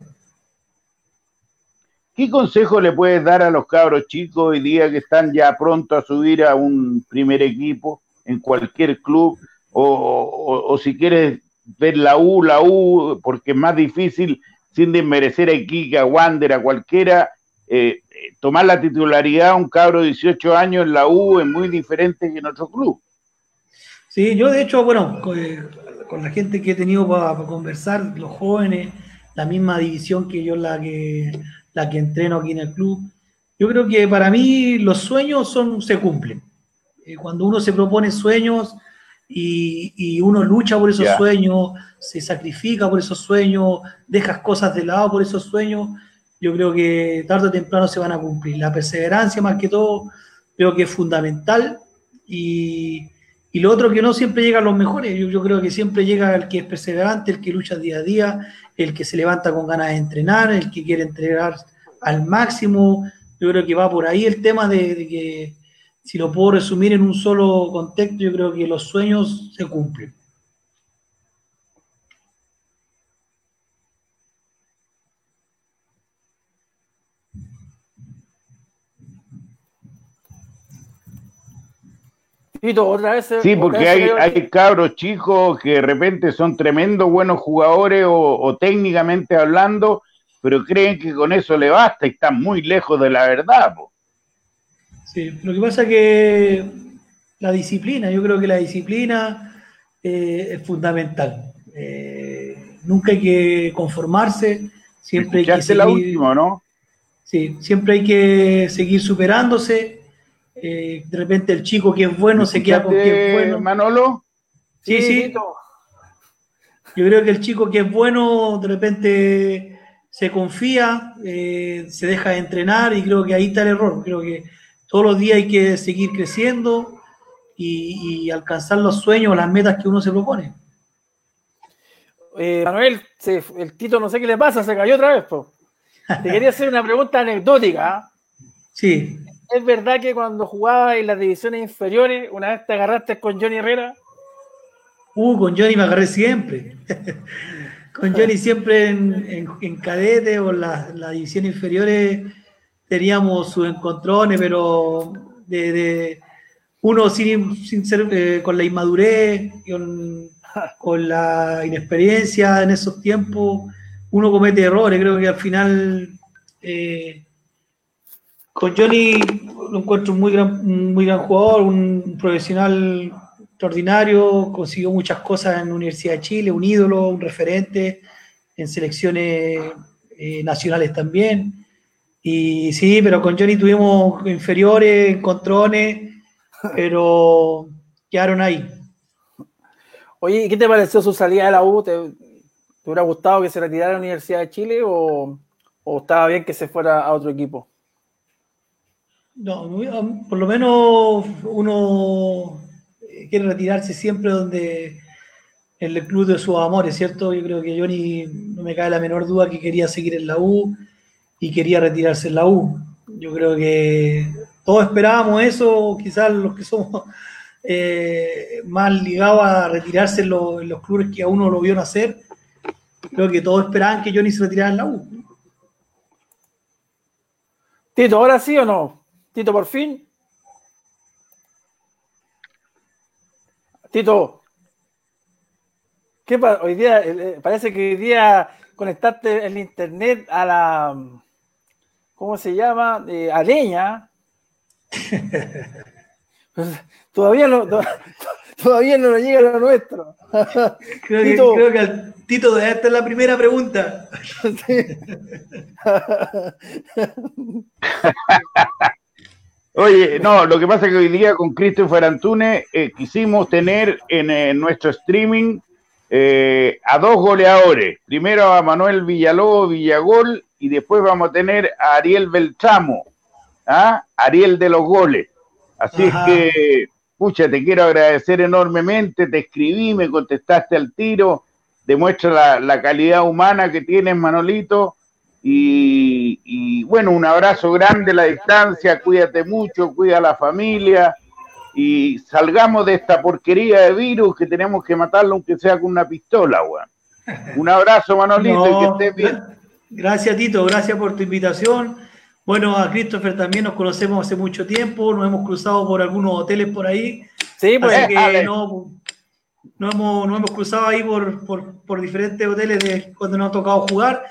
Speaker 1: ¿Qué consejo le puedes dar a los cabros chicos hoy día que están ya pronto a subir a un primer equipo en cualquier club? O, si quieres ver la U, la U, porque es más difícil, sin desmerecer a Iquique, a Wander, a cualquiera, eh, tomar la titularidad a un cabro de 18 años en la U es muy diferente que en otro club.
Speaker 3: Sí, yo de hecho, bueno, con, la gente que he tenido para conversar, los jóvenes, la misma división que yo la que la que entreno aquí en el club. Yo creo que para mí los sueños son, se cumplen. Eh, cuando uno se propone sueños y, uno lucha por esos sueños, se sacrifica por esos sueños, dejas cosas de lado por esos sueños, yo creo que tarde o temprano se van a cumplir. La perseverancia más que todo creo que es fundamental y, y lo otro que no siempre llega a los mejores, yo, yo, creo que siempre llega el que es perseverante, el que lucha día a día, el que se levanta con ganas de entrenar, el que quiere entregar al máximo. Yo creo que va por ahí el tema de, que, si lo puedo resumir en un solo contexto, yo creo que los sueños se cumplen.
Speaker 1: Sí, porque hay, hay, cabros chicos que de repente son tremendos buenos jugadores o, técnicamente hablando, pero creen que con eso le basta y están muy lejos de la verdad.
Speaker 3: Sí, lo que pasa es que la disciplina, yo creo que la disciplina eh, es fundamental. Eh, nunca hay que conformarse, siempre hay que seguir,
Speaker 1: la última, ¿no?
Speaker 3: Sí, siempre hay que seguir superándose eh, de repente el chico que es bueno se queda con que es bueno.
Speaker 1: Manolo?
Speaker 3: Sí, sí. Yo creo que el chico que es bueno de repente se confía, eh, se deja de entrenar y creo que ahí está el error. Creo que todos los días hay que seguir creciendo y, alcanzar los sueños, las metas que uno se propone.
Speaker 2: Eh, Manuel, el Tito no sé qué le pasa, se cayó otra vez. Te quería hacer una pregunta anecdótica.
Speaker 3: Sí.
Speaker 2: ¿Es verdad que cuando jugabas en las divisiones inferiores, una vez te agarraste con Johnny Herrera?
Speaker 3: Uh, con Johnny me agarré siempre. *laughs* con Johnny siempre en, en, cadete o en las divisiones inferiores teníamos sus encontrones, pero de, uno sin, ser eh, con la inmadurez, con, *laughs* con, la inexperiencia en esos tiempos, uno comete errores. Creo que al final eh, con Johnny lo encuentro un muy gran, muy gran jugador, un profesional extraordinario, consiguió muchas cosas en la Universidad de Chile, un ídolo, un referente en selecciones eh, nacionales también. Y sí, pero con Johnny tuvimos inferiores, encontrones, *laughs* pero quedaron ahí.
Speaker 2: Oye, ¿qué te pareció su salida de la U? ¿Te, hubiera gustado que se retirara de la Universidad de Chile o, o estaba bien que se fuera a otro equipo?
Speaker 3: No, por lo menos uno quiere retirarse siempre donde en el club de sus amores, ¿cierto? Yo creo que Johnny no me cae la menor duda que quería seguir en la U y quería retirarse en la U. Yo creo que todos esperábamos eso, quizás los que somos *laughs* eh, más ligados a retirarse en, los clubes que a uno lo vio nacer, creo que todos esperaban que Johnny se retirara en la U.
Speaker 2: Tito, ¿ahora sí o no? Tito, por fin. Tito, ¿qué hoy día? Eh, parece que hoy día conectaste el internet a la, ¿cómo se llama? Eh, a leña. todavía no, *laughs* todavía no nos llega lo nuestro. *laughs*
Speaker 3: Creo, que, al Tito, esta es la primera pregunta. *laughs*
Speaker 1: Oye, no, lo que pasa es que hoy día con Christopher Antunes eh, quisimos tener en, nuestro streaming eh, a dos goleadores. Primero a Manuel Villalobos Villagol y después vamos a tener a Ariel Beltramo, ¿ah? Ariel de los goles. Así es que, pucha, te quiero agradecer enormemente, te escribí, me contestaste al tiro, demuestra la, la calidad humana que tienes, Manolito y, bueno, un abrazo grande a la distancia, cuídate mucho, cuida a la familia y salgamos de esta porquería de virus que tenemos que matarlo aunque sea con una pistola, weón. Un abrazo, Manolito, y que estés bien.
Speaker 3: Gracias, Tito, gracias por tu invitación. Bueno, a Christopher también nos conocemos hace mucho tiempo, nos hemos cruzado por algunos hoteles por ahí. Sí, pues Así que no, no, hemos, no hemos cruzado ahí por, por, por diferentes hoteles de cuando nos ha tocado jugar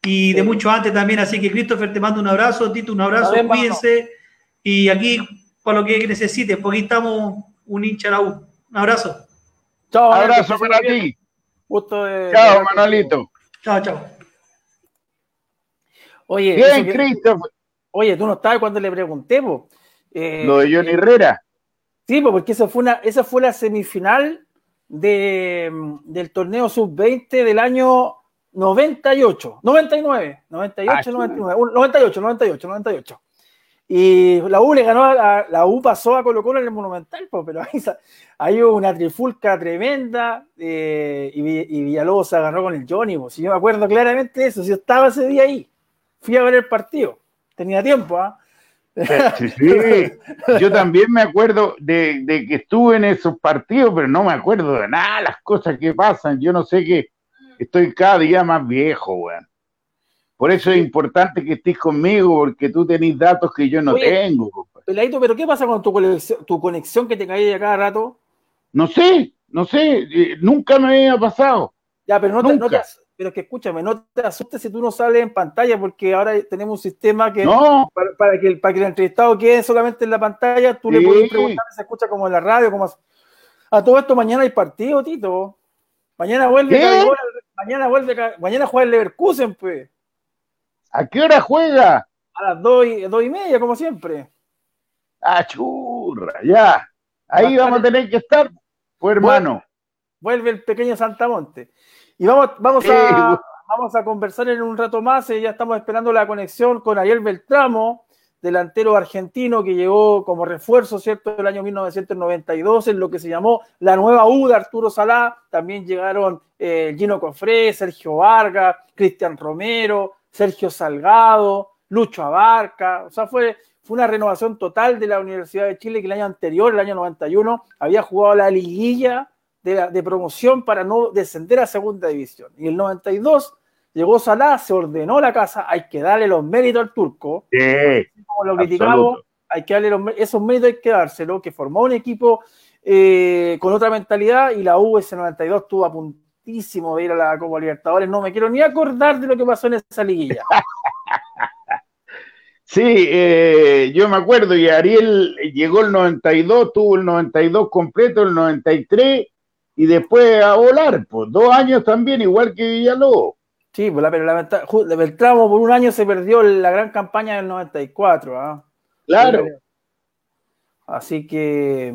Speaker 3: y de mucho antes también. Así que, Christopher, te mando un abrazo, Tito, un abrazo, cuídense. Y aquí, para lo que necesites, porque aquí estamos un hincha la U. Un abrazo.
Speaker 1: Chao. Abrazo para ti. chao, Manolito.
Speaker 3: Chao, chao.
Speaker 2: Oye,
Speaker 1: Bien, Christopher.
Speaker 2: Oye, tú no estabas cuando le pregunté,
Speaker 1: eh, lo de Johnny Herrera.
Speaker 2: Sí, porque esa fue, una, esa fue la semifinal de, del torneo sub-20 del año 98, 99, 98, 99, 98, 98, 98. Y la U le ganó, a, la U pasó a Colo Colo en el Monumental, pero ahí, hay hubo una trifulca tremenda eh, y, y, Villalobos se agarró con el Johnny. Si yo me acuerdo claramente de eso, si yo estaba ese día ahí, fui a ver el partido, tenía tiempo, ¿ah?
Speaker 1: Sí, sí, yo también me acuerdo de, de, que estuve en esos partidos, pero no me acuerdo de nada, las cosas que pasan. Yo no sé qué, estoy cada día más viejo, weón. Por eso es importante que estés conmigo, porque tú tenés datos que yo no tengo.
Speaker 2: Peladito, pero ¿qué pasa con tu conexión, tu conexión que te cae a cada rato?
Speaker 1: No sé, no sé, eh, nunca me había pasado.
Speaker 2: Ya, pero no te, no pero que escúchame, no te asustes si tú no sales en pantalla, porque ahora tenemos un sistema que para, que, para que el entrevistado quede solamente en la pantalla, tú le puedes preguntar, se escucha como en la radio, como a todo esto mañana hay partido, Tito. Mañana vuelve, mañana vuelve, mañana juega el Leverkusen, pues.
Speaker 1: ¿A qué hora juega?
Speaker 2: A las dos y, dos y media, como siempre.
Speaker 1: Ah, churra, ya. Ahí vamos a tener que estar, pues hermano.
Speaker 2: Vuelve el pequeño Santamonte. Y vamos, vamos, a, vamos a conversar en un rato más. Eh, ya estamos esperando la conexión con Ariel Beltramo, delantero argentino que llegó como refuerzo, ¿cierto?, del año 1992 en lo que se llamó la nueva U de Arturo Salá. También llegaron eh, Gino Cofré, Sergio Vargas, Cristian Romero, Sergio Salgado, Lucho Abarca. O sea, fue, fue una renovación total de la Universidad de Chile que el año anterior, el año 91, había jugado la liguilla de, de promoción para no descender a segunda división. Y el 92 llegó Salah, se ordenó la casa, hay que darle los méritos al turco.
Speaker 1: Sí,
Speaker 2: como lo criticamos, hay que darle los, esos méritos, hay que dárselo, que formó un equipo eh, con otra mentalidad y la US 92 estuvo a puntísimo de ir a la Copa Libertadores. No me quiero ni acordar de lo que pasó en esa liguilla. *laughs*
Speaker 1: Sí, eh, yo me acuerdo, y Ariel llegó el 92, tuvo el 92 completo, el 93, y después a volar, pues dos años también, igual que Villalobos.
Speaker 2: Sí, pues la, pero la, Beltramo por un año se perdió la gran campaña del 94. ¿ah?
Speaker 1: Claro.
Speaker 2: Así que,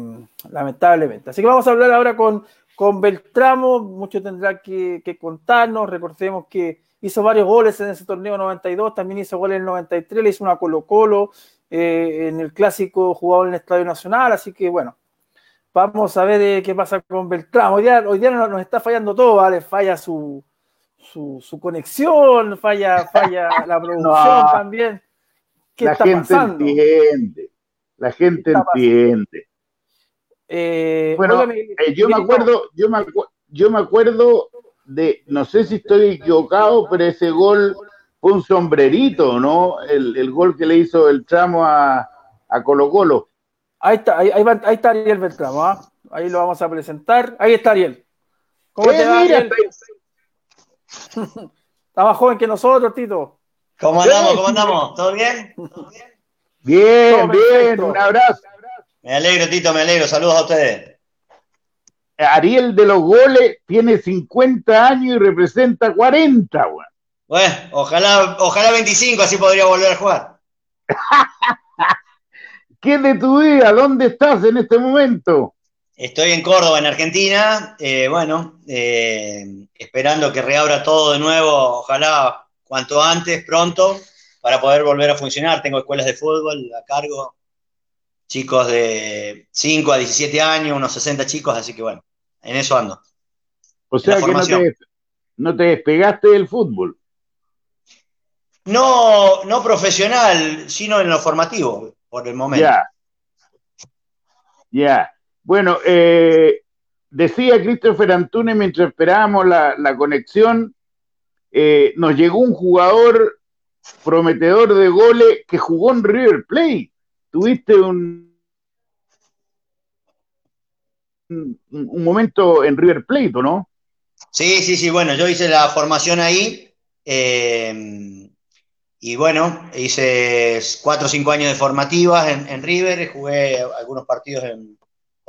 Speaker 2: lamentablemente. Así que vamos a hablar ahora con, con Beltramo. Mucho tendrá que, contarnos. Recordemos que hizo varios goles en ese torneo 92. También hizo goles en el 93. Le hizo una Colo-Colo eh, en el clásico jugado en el Estadio Nacional. Así que, bueno, vamos a ver eh, qué pasa con Beltramo. Hoy día, hoy día nos, está fallando todo, ¿vale? Falla su, su, conexión, falla, falla *laughs* la producción también.
Speaker 1: ¿Qué la gente entiende, la gente entiende.
Speaker 2: Eh,
Speaker 1: bueno, eh, yo me acuerdo, yo me, yo me acuerdo de, no sé si estoy equivocado, pero ese gol fue un sombrerito, ¿no? El, gol que le hizo el tramo a, Colo Colo.
Speaker 2: Ahí está, ahí, está Ariel Beltramo, ¿ah? ahí lo vamos a presentar. Ahí está Ariel.
Speaker 1: ¿Cómo te va, Ariel? *laughs*
Speaker 2: Está más joven que nosotros, Tito.
Speaker 4: ¿Cómo andamos? ¿Cómo andamos? ¿Todo bien?
Speaker 1: Bien, bien, un abrazo.
Speaker 4: Me alegro, Tito, me alegro. Saludos a ustedes.
Speaker 1: Ariel de los goles tiene 50 años y representa 40,
Speaker 4: Bueno, ojalá, ojalá 25, así podría volver a jugar. *laughs*
Speaker 1: ¿Qué de tu vida? ¿Dónde estás en este momento?
Speaker 4: Estoy en Córdoba, en Argentina. Eh, bueno, eh, esperando que reabra todo de nuevo, ojalá cuanto antes, pronto, para poder volver a funcionar. Tengo escuelas de fútbol a cargo, chicos de 5 a 17 años, unos 60 chicos, así que bueno, en eso ando.
Speaker 1: O sea que no te, no te, despegaste del fútbol.
Speaker 4: No, no profesional, sino en lo formativo, por el momento.
Speaker 1: Ya. Ya. Bueno, eh, decía Christopher Antunes mientras esperábamos la, conexión, eh, nos llegó un jugador prometedor de goles que jugó en River Plate. Tuviste un, un, momento en River Plate, ¿o no?
Speaker 4: Sí, sí, sí, bueno, yo hice la formación ahí. Eh, y bueno, hice cuatro o cinco años de formativas en, en River, jugué algunos partidos en,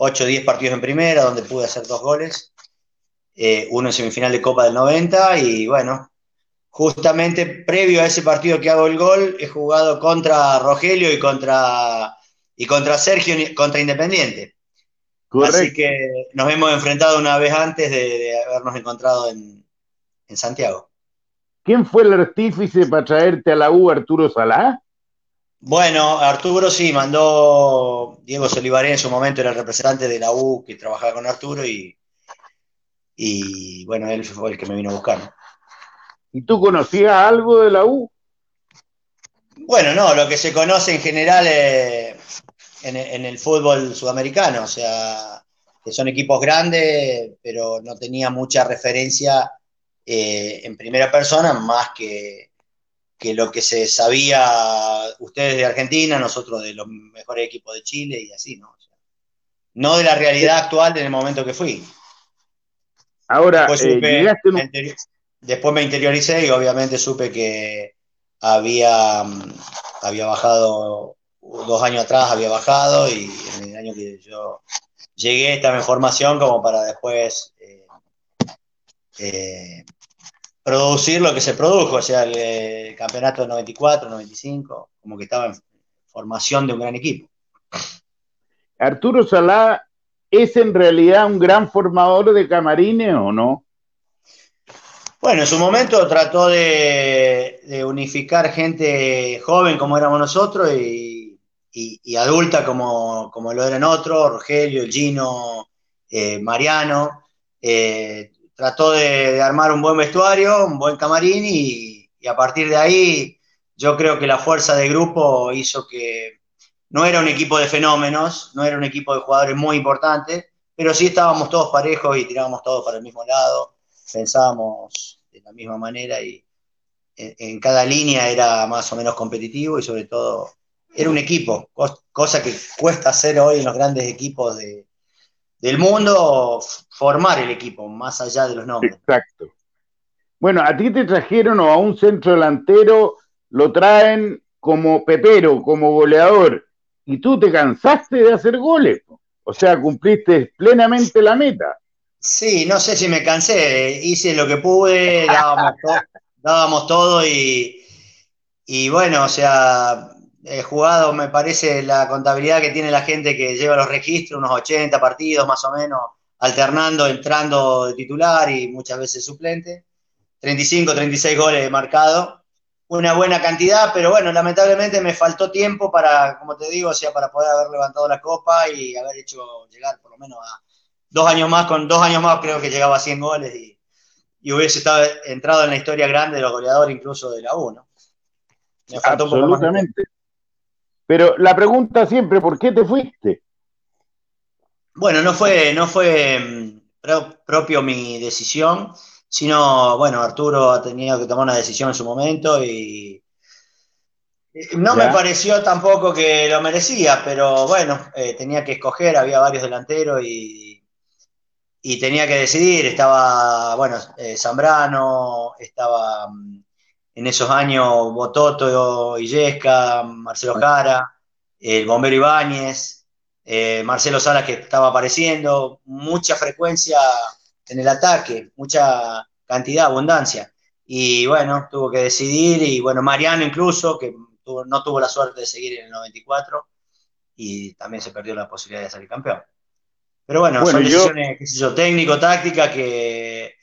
Speaker 4: 8 o 10 partidos en primera, donde pude hacer dos goles, eh, uno en semifinal de Copa del 90, y bueno, justamente previo a ese partido que hago el gol, he jugado contra Rogelio y contra, y contra Sergio, contra Independiente. Así que nos hemos enfrentado una vez antes de, habernos encontrado en, en Santiago.
Speaker 1: ¿Quién fue el artífice para traerte a la U, Arturo Salá?
Speaker 4: Bueno, Arturo sí, mandó Diego Solivaré en su momento, era el representante de la U que trabajaba con Arturo y, y bueno, él fue el que me vino a buscar.
Speaker 1: ¿Y tú conocías algo de la U?
Speaker 4: Bueno, no, lo que se conoce en general eh, en, el fútbol sudamericano, o sea, que son equipos grandes, pero no tenía mucha referencia eh, en primera persona, más que que lo que se sabía ustedes de Argentina, nosotros de los mejores equipos de Chile y así, ¿no? no de la realidad actual en el momento que fui.
Speaker 1: Ahora,
Speaker 4: después, eh, después me interioricé y obviamente supe que había, había bajado, dos años atrás había bajado y en el año que yo llegué estaba en formación como para después eh, eh, producir lo que se produjo, o sea, el, campeonato de 94, 95, como que estaba en formación de un gran equipo.
Speaker 1: Arturo Salá es en realidad un gran formador de camarines o no?
Speaker 4: Bueno, en su momento trató de, unificar gente joven como éramos nosotros y, adulta como, lo eran otros, Rogelio, Gino, eh, Mariano. Eh, trató de, armar un buen vestuario, un buen camarín y, a partir de ahí yo creo que la fuerza de grupo hizo que no era un equipo de fenómenos, no era un equipo de jugadores muy importantes, pero sí estábamos todos parejos y tirábamos todos para el mismo lado, pensábamos de la misma manera y en, cada línea era más o menos competitivo y sobre todo era un equipo, cosa que cuesta hacer hoy en los grandes equipos de, del mundo formar el equipo, más allá de los nombres.
Speaker 1: Exacto. Bueno, a ti te trajeron o a un centro delantero, lo traen como pepero, como goleador, y tú te cansaste de hacer goles. O sea, cumpliste plenamente la meta.
Speaker 4: Sí, no sé si me cansé, hice lo que pude, dábamos, dábamos todo y, y bueno, o sea, he jugado, me parece, la contabilidad que tiene la gente que lleva los registros, unos 80 partidos más o menos, alternando, entrando de titular y muchas veces suplente. 35, 36 goles marcados. Una buena cantidad, pero bueno, lamentablemente me faltó tiempo para, como te digo, o sea, para poder haber levantado la copa y haber hecho llegar por lo menos a dos años más, con dos años más creo que llegaba a 100 goles y, hubiese estado entrado en la historia grande de los goleadores incluso de la U, ¿no?
Speaker 1: Absolutamente. Pero la pregunta siempre, ¿por qué te fuiste?
Speaker 4: Bueno, no fue, no fue mm, propio mi decisión, sino, bueno, Arturo ha tenido que tomar una decisión en su momento y no me pareció tampoco que lo merecía, pero bueno, eh, tenía que escoger, había varios delanteros y, y tenía que decidir, estaba, bueno, eh, Zambrano, estaba mm, en esos años Bototo, Illesca, Marcelo Jara, el bombero Ibáñez, eh, Marcelo Salas que estaba apareciendo, mucha frecuencia en el ataque, mucha cantidad, abundancia. Y bueno, tuvo que decidir, y bueno, Mariano incluso, que no tuvo la suerte de seguir en el 94, y también se perdió la posibilidad de salir campeón. Pero bueno, son decisiones, qué sé yo, técnico, táctica, que,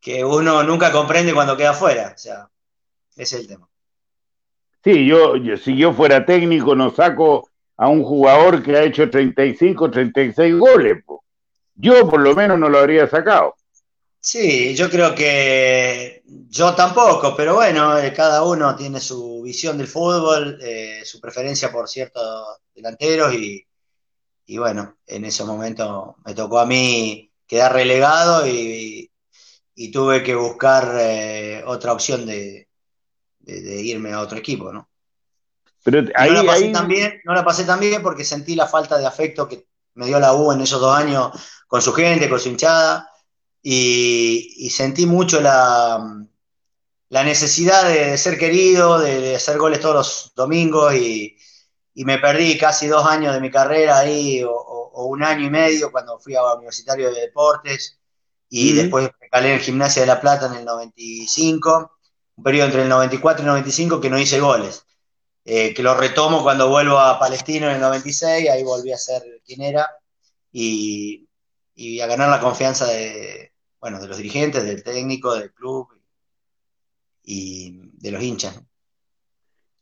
Speaker 4: que uno nunca comprende cuando queda fuera. O sea, ese es el tema.
Speaker 1: Sí, yo, yo si yo fuera técnico no saco a un jugador que ha hecho 35, 36 goles. Yo por lo menos no lo habría sacado.
Speaker 4: Sí, yo creo que yo tampoco, pero bueno, eh, cada uno tiene su visión del fútbol, eh, su preferencia por ciertos delanteros y, bueno, en ese momento me tocó a mí quedar relegado y, tuve que buscar eh, otra opción de, de irme a otro equipo, ¿no?
Speaker 1: Pero ahí,
Speaker 4: no, la pasé Tan bien, no la pasé tan bien porque sentí la falta de afecto que me dio la U en esos dos años con su gente, con su hinchada, y, sentí mucho la, la necesidad de, ser querido, de, hacer goles todos los domingos, y, me perdí casi dos años de mi carrera ahí, o, un año y medio cuando fui a Universitario de Deportes, y después me calé en Gimnasia de La Plata en el 95, un periodo entre el 94 y el 95 que no hice goles. Eh, que lo retomo cuando vuelvo a Palestino en el 96, ahí volví a ser quien era y, a ganar la confianza de, bueno, de los dirigentes, del técnico, del club y de los hinchas.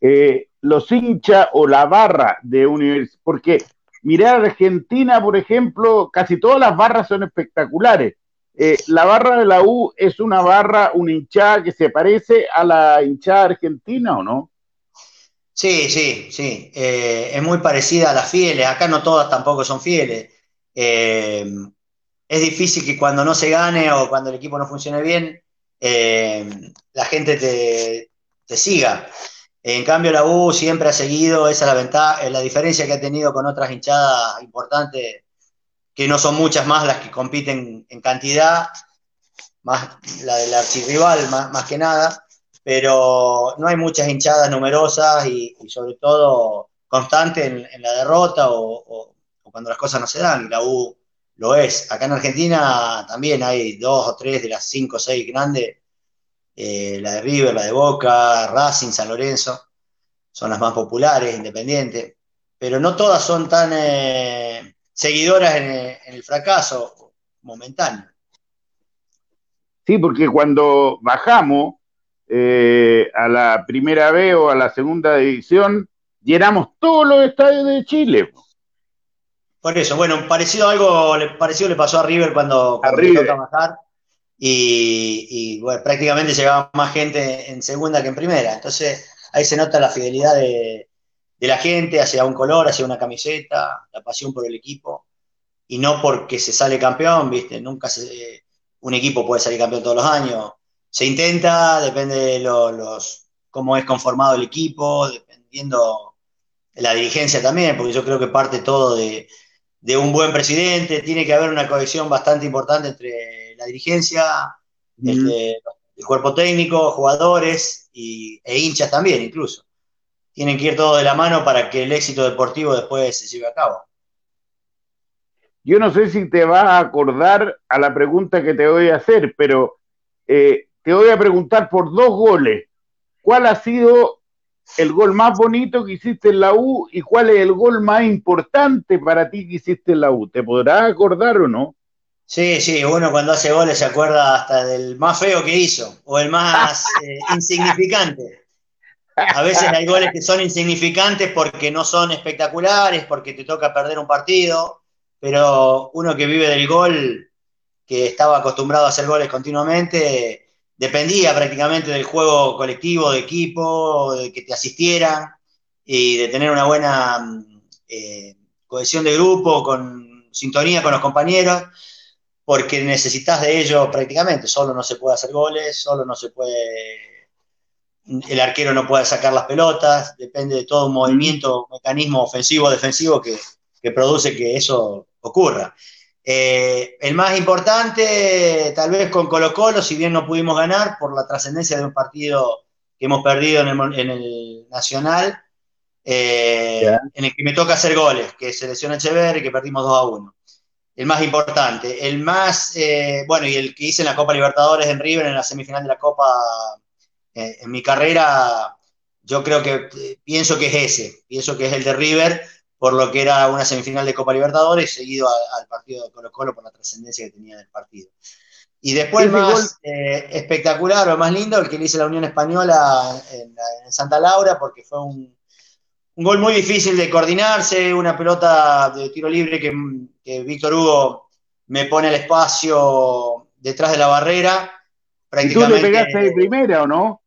Speaker 1: Eh, los hinchas o la barra de universidad, porque mirar Argentina, por ejemplo, casi todas las barras son espectaculares. Eh, la barra de la U es una barra, una hinchada que se parece a la hinchada argentina o no?
Speaker 4: Sí, sí, sí. Eh, es muy parecida a las fieles. Acá no todas tampoco son fieles. Eh, es difícil que cuando no se gane o cuando el equipo no funcione bien, eh, la gente te, siga. En cambio, la U siempre ha seguido, esa es la ventaja, la diferencia que ha tenido con otras hinchadas importantes, que no son muchas más las que compiten en cantidad, más la del archirrival, más, más que nada pero no hay muchas hinchadas numerosas y, sobre todo constante en, la derrota o, cuando las cosas no se dan, y la U lo es. Acá en Argentina también hay dos o tres de las cinco o seis grandes, eh, la de River, la de Boca, Racing, San Lorenzo, son las más populares, independientes, pero no todas son tan eh, seguidoras en, en el fracaso momentáneo.
Speaker 1: Sí, porque cuando bajamos, eh, a la primera B o a la segunda división, llenamos todos los estadios de Chile.
Speaker 4: Por eso, bueno, parecido algo parecido le pasó a River cuando, cuando a bajar y, bueno, prácticamente llegaba más gente en segunda que en primera. Entonces ahí se nota la fidelidad de, la gente hacia un color, hacia una camiseta, la pasión por el equipo y no porque se sale campeón, ¿viste? Nunca se, un equipo puede salir campeón todos los años se intenta, depende de los, cómo es conformado el equipo, dependiendo de la dirigencia también, porque yo creo que parte todo de, un buen presidente, tiene que haber una cohesión bastante importante entre la dirigencia, este, el cuerpo técnico, jugadores y, e hinchas también incluso. Tienen que ir todo de la mano para que el éxito deportivo después se lleve a cabo.
Speaker 1: Yo no sé si te vas a acordar a la pregunta que te voy a hacer, pero eh, te voy a preguntar por dos goles. ¿Cuál ha sido el gol más bonito que hiciste en la U y cuál es el gol más importante para ti que hiciste en la U? ¿Te podrás acordar o no?
Speaker 4: Sí, sí, uno cuando hace goles se acuerda hasta del más feo que hizo o el más *laughs* eh, insignificante. A veces hay goles que son insignificantes porque no son espectaculares, porque te toca perder un partido, pero uno que vive del gol, que estaba acostumbrado a hacer goles continuamente, dependía prácticamente del juego colectivo, de equipo, de que te asistieran y de tener una buena eh, cohesión de grupo, con sintonía con los compañeros, porque necesitas de ello prácticamente. Solo no se puede hacer goles, solo no se puede. El arquero no puede sacar las pelotas, depende de todo un movimiento, mecanismo ofensivo, defensivo que, que produce que eso ocurra. Eh, el más importante, tal vez con Colo Colo, si bien no pudimos ganar por la trascendencia de un partido que hemos perdido en el, Nacional, eh, en el que me toca hacer goles, que es selección y que perdimos 2 a 1. El más importante. El más, eh, bueno, y el que hice en la Copa Libertadores en River, en la semifinal de la Copa, en mi carrera, yo creo que pienso que es ese, pienso que es el de River, por lo que era una semifinal de Copa Libertadores, seguido al, partido de Colo Colo por la trascendencia que tenía del partido. Y después el más eh, espectacular o más lindo, el que le hice la Unión Española en, Santa Laura, porque fue un, gol muy difícil de coordinarse, una pelota de tiro libre que, Víctor Hugo me pone al espacio detrás de la barrera.
Speaker 1: Prácticamente, ¿Y tú le pegaste de primera o no?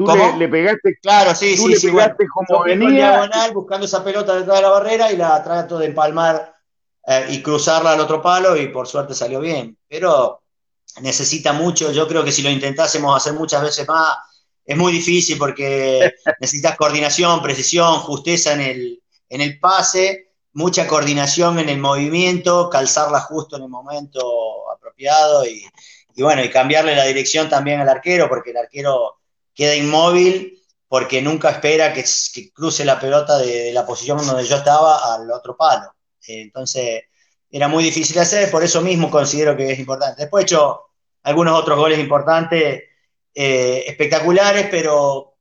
Speaker 1: Tú le, pegaste,
Speaker 4: claro, sí, sí,
Speaker 1: le pegaste como venía.
Speaker 4: diagonal buscando esa pelota detrás de la barrera y la trato de empalmar eh, y cruzarla al otro palo y por suerte salió bien. Pero necesita mucho, yo creo que si lo intentásemos hacer muchas veces más, es muy difícil porque *laughs* necesitas coordinación, precisión, justeza en el, en el pase, mucha coordinación en el movimiento, calzarla justo en el momento apropiado y, y bueno, y cambiarle la dirección también al arquero, porque el arquero queda inmóvil porque nunca espera que, cruce la pelota de, la posición donde yo estaba al otro palo. entonces, era muy difícil de hacer, por eso mismo considero que es importante. Después he hecho algunos otros goles importantes, eh, espectaculares, pero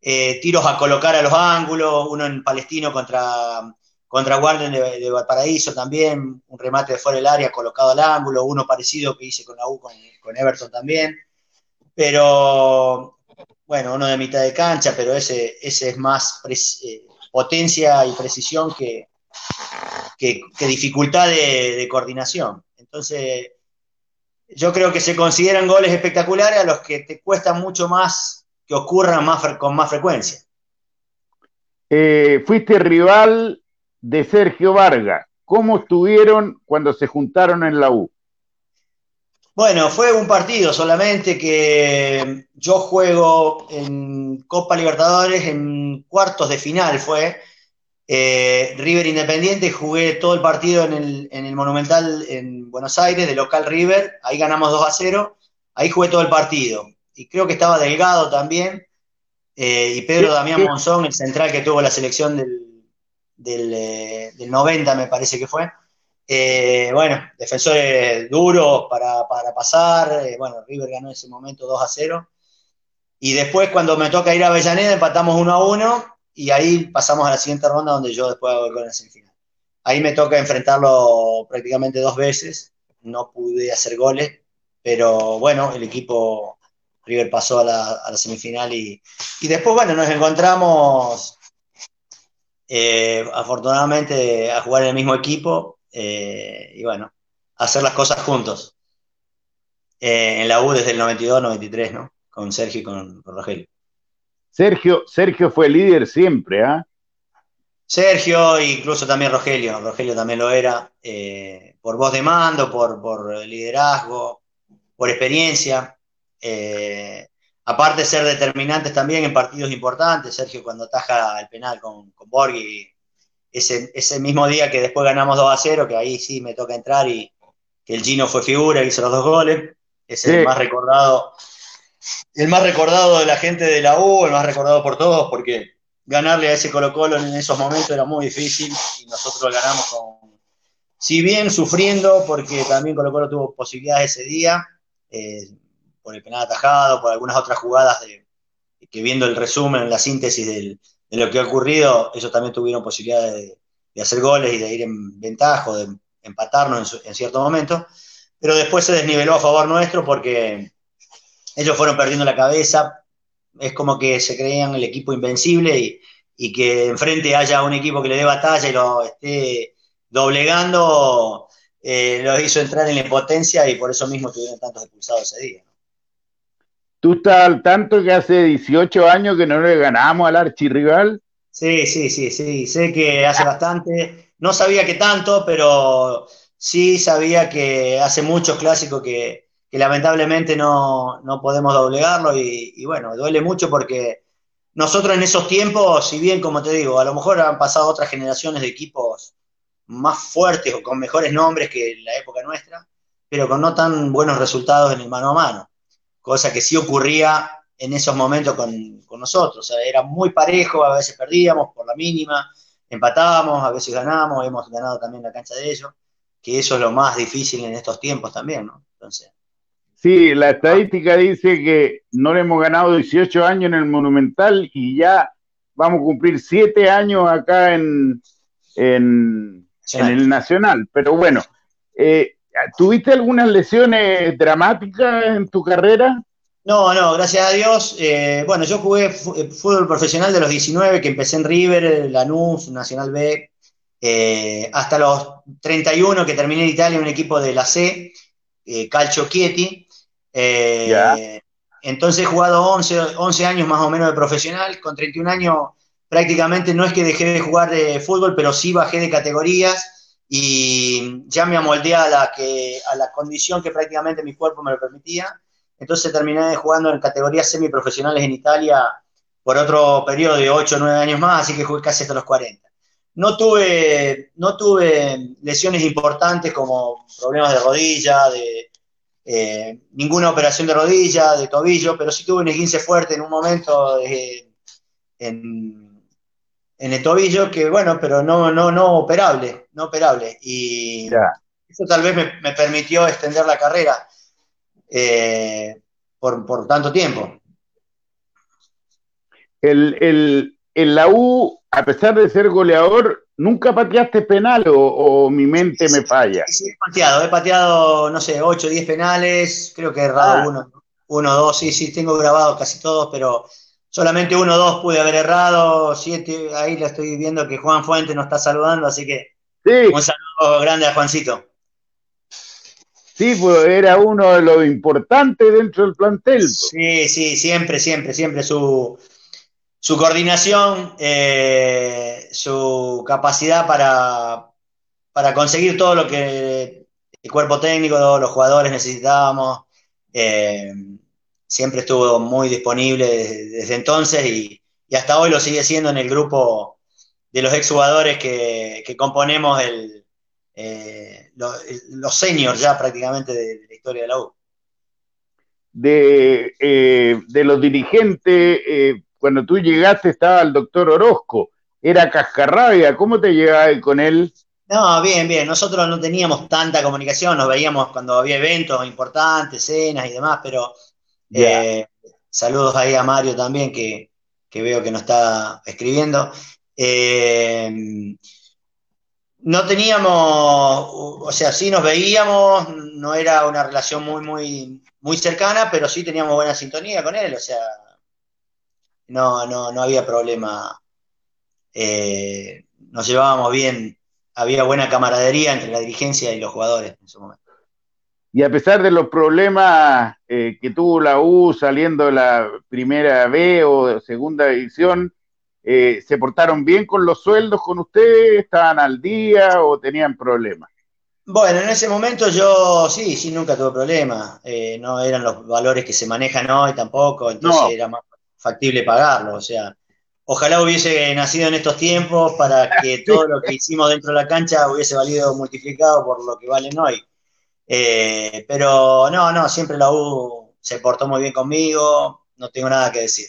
Speaker 4: eh, tiros a colocar a los ángulos, uno en Palestino contra, contra Warden de, Valparaíso también, un remate de fuera del área colocado al ángulo, uno parecido que hice con la U con, con Everton también. Pero bueno, uno de mitad de cancha, pero ese, ese es más eh, potencia y precisión que, que, dificultad de, coordinación. Entonces, yo creo que se consideran goles espectaculares a los que te cuesta mucho más que ocurran más, con más frecuencia.
Speaker 1: Eh, fuiste rival de Sergio Vargas. ¿Cómo estuvieron cuando se juntaron en la U?
Speaker 4: Bueno, fue un partido solamente que yo juego en Copa Libertadores en cuartos de final fue. Eh, River Independiente, jugué todo el partido en el, Monumental en Buenos Aires, de local River, ahí ganamos 2 a 0, ahí jugué todo el partido. Y creo que estaba Delgado también, eh, y Pedro Damián Monzón, el central que tuvo la selección del, del, eh, del 90, me parece que fue. Eh, bueno, defensores duros para, pasar. Eh, bueno, River ganó en ese momento 2 a 0. Y después, cuando me toca ir a Avellaneda, empatamos 1 a 1. Y ahí pasamos a la siguiente ronda, donde yo después hago el gol en la semifinal. Ahí me toca enfrentarlo prácticamente dos veces. No pude hacer goles, pero bueno, el equipo River pasó a la, semifinal y, después, bueno, nos encontramos eh, afortunadamente a jugar en el mismo equipo eh, y bueno, hacer las cosas juntos. Eh, en la U desde el 92-93, ¿no? Con Sergio y con, Rogelio.
Speaker 1: Sergio, Sergio fue líder siempre, ¿ah?
Speaker 4: Sergio, incluso también Rogelio, Rogelio también lo era, eh, por voz de mando, por, liderazgo, por experiencia. aparte de ser determinantes también en partidos importantes, Sergio cuando ataja el penal con, con Borghi ese, mismo día que después ganamos 2 a 0, que ahí sí me toca entrar y que el Gino fue figura, hizo los dos goles, es el más recordado, el más recordado de la gente de la U, el más recordado por todos, porque ganarle a ese Colo Colo en esos momentos era muy difícil y nosotros ganamos con, si bien sufriendo, porque también Colo Colo tuvo posibilidades ese día, eh, por el penal atajado, por algunas otras jugadas de, que viendo el resumen, la síntesis de lo que ha ocurrido, ellos también tuvieron posibilidad de, hacer goles y de ir en ventaja de empatarnos en, cierto momento, pero después se desniveló a favor nuestro porque ellos fueron perdiendo la cabeza, es como que se creían el equipo invencible y, y que enfrente haya un equipo que le dé batalla y lo esté doblegando, eh, los hizo entrar en la impotencia y por eso mismo tuvieron tantos expulsados ese día.
Speaker 1: ¿Tú estás al tanto que hace 18 años que no le ganamos al archirrival?
Speaker 4: Sí, sí, sí, sí, sé que hace bastante. No sabía que tanto, pero sí sabía que hace muchos clásicos que, lamentablemente no, podemos doblegarlo y, y, bueno, duele mucho porque nosotros en esos tiempos, si bien como te digo, a lo mejor han pasado otras generaciones de equipos más fuertes o con mejores nombres que la época nuestra, pero con no tan buenos resultados en el mano a mano, cosa que sí ocurría en esos momentos con, nosotros, o sea, era muy parejo, a veces perdíamos por la mínima, empatábamos, a veces ganábamos, hemos ganado también la cancha de ellos, que eso es lo más difícil en estos tiempos también, ¿no? Entonces...
Speaker 1: Sí, la estadística dice que no le hemos ganado 18 años en el Monumental y ya vamos a cumplir 7 años acá en, en el Nacional. Pero bueno, eh, ¿tuviste algunas lesiones dramáticas en tu carrera?
Speaker 4: No, no, gracias a Dios. Eh, bueno, yo jugué eh, fútbol profesional de los 19, que empecé en River, Lanús, Nacional B, hasta los 31 que terminé en Italia, un equipo de la C, Calcio Chieti. entonces he jugado 11, 11 años más o menos de profesional, con 31 años prácticamente no es que dejé de jugar de fútbol, pero sí bajé de categorías y ya me amoldé a la, que, a la condición que prácticamente mi cuerpo me lo permitía. Entonces terminé jugando en categorías semiprofesionales en Italia por otro periodo de 8 o 9 años más, así que jugué casi hasta los 40. No tuve, no tuve lesiones importantes como problemas de rodilla, de eh, ninguna operación de rodilla, de tobillo, pero sí tuve un esguince fuerte en un momento en, en el tobillo, que bueno, pero no, no, no operable, no operable. Y eso tal vez me, permitió extender la carrera eh, por, tanto tiempo.
Speaker 1: El, el, la U, a pesar de ser goleador, ¿nunca pateaste penal o, mi mente me falla?
Speaker 4: Sí, he pateado, he pateado, no sé, 8 o 10 penales, creo que he errado ah. uno, uno, dos, sí, sí, tengo grabado casi todos, pero Solamente uno o dos pude haber errado, siete, ahí le estoy viendo que Juan Fuente nos está saludando, así que un saludo grande a Juancito.
Speaker 1: Sí, pues era uno de los importantes dentro del plantel. Pues.
Speaker 4: Sí, sí, siempre, siempre, siempre su, su coordinación, eh, su capacidad para, para conseguir todo lo que el cuerpo técnico, todos los jugadores necesitábamos. Eh, siempre estuvo muy disponible desde, entonces y, hasta hoy lo sigue siendo en el grupo de los exjugadores que, que componemos el, eh, los, seniors ya prácticamente de, la historia de la U.
Speaker 1: De, eh, de los dirigentes, eh, cuando tú llegaste estaba el doctor Orozco, era cascarrabia, ¿cómo te llevabas con él?
Speaker 4: No, bien, bien. Nosotros no teníamos tanta comunicación, nos veíamos cuando había eventos importantes, cenas y demás, pero saludos ahí a Mario también, que, veo que nos está escribiendo. Eh, no teníamos, o sea, sí nos veíamos, no era una relación muy, muy, muy cercana, pero sí teníamos buena sintonía con él, o sea, no, no, no había problema. Eh, nos llevábamos bien, había buena camaradería entre la dirigencia y los jugadores en ese momento
Speaker 1: y a pesar de los problemas eh, que tuvo la U saliendo de la primera B o segunda división, eh, ¿se portaron bien con los sueldos con ustedes? ¿Estaban al día o tenían problemas?
Speaker 4: Bueno, en ese momento yo sí, sí, nunca tuve problemas. Eh, no eran los valores que se manejan hoy tampoco, entonces era más factible pagarlo. O sea, ojalá hubiese nacido en estos tiempos para que *laughs* todo lo que hicimos dentro de la cancha hubiese valido multiplicado por lo que valen hoy. Eh, pero no, no, siempre la U se portó muy bien conmigo, no tengo nada que decir.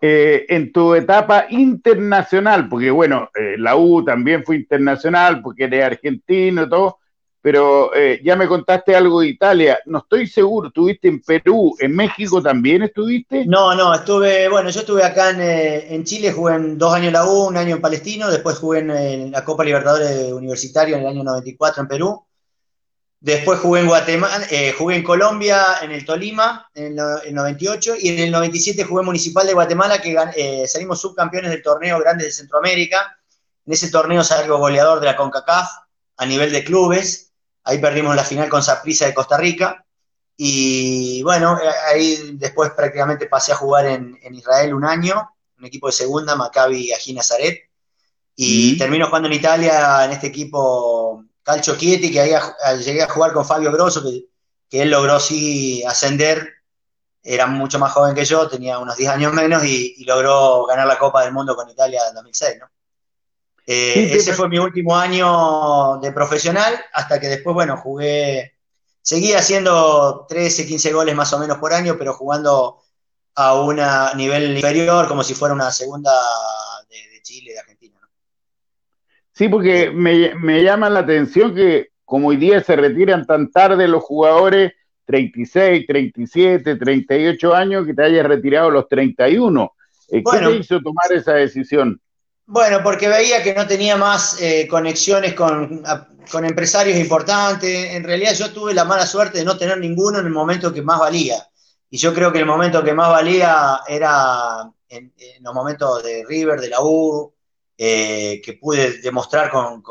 Speaker 1: Eh, en tu etapa internacional, porque bueno, eh, la U también fue internacional, porque eres argentino y todo, pero eh, ya me contaste algo de Italia. No estoy seguro, ¿estuviste en Perú? ¿En México también estuviste?
Speaker 4: No, no, estuve, bueno, yo estuve acá en, eh, Chile, jugué en dos años en la U, un año en Palestino, después jugué en, la Copa Libertadores Universitario en el año 94 en Perú. Después jugué en Guatemala, eh, jugué en Colombia, en el Tolima, en el, 98, y en el 97 jugué Municipal de Guatemala, que salimos subcampeones del torneo Grandes de Centroamérica. En ese torneo salgo goleador de la CONCACAF a nivel de clubes Ahí perdimos la final con Saprissa de Costa Rica. Y bueno, eh, ahí después prácticamente pasé a jugar en, Israel un año, un equipo de segunda, Maccabi Agina Zaret. Y termino jugando en Italia en este equipo Calcio Chieti, que ahí llegué a jugar con Fabio Grosso, que, él logró sí ascender. Era mucho más joven que yo, tenía unos 10 años menos y, y logró ganar la Copa del Mundo con Italia en 2006, ¿no? Eh, ese fue mi último año de profesional, hasta que después, bueno, jugué, seguí haciendo 13, 15 goles más o menos por año, pero jugando a un nivel inferior, como si fuera una segunda de, Chile, de.
Speaker 1: Sí, porque me, me llama la atención que como hoy día se retiran tan tarde los jugadores, 36, 37, 38 años, que te hayas retirado los 31. Eh, ¿Qué te hizo tomar esa decisión?
Speaker 4: Bueno, porque veía que no tenía más eh, conexiones con, empresarios importantes. En realidad yo tuve la mala suerte de no tener ninguno en el momento que más valía. Y yo creo que el momento que más valía era en, los momentos de River, de la U, eh, que pude demostrar con,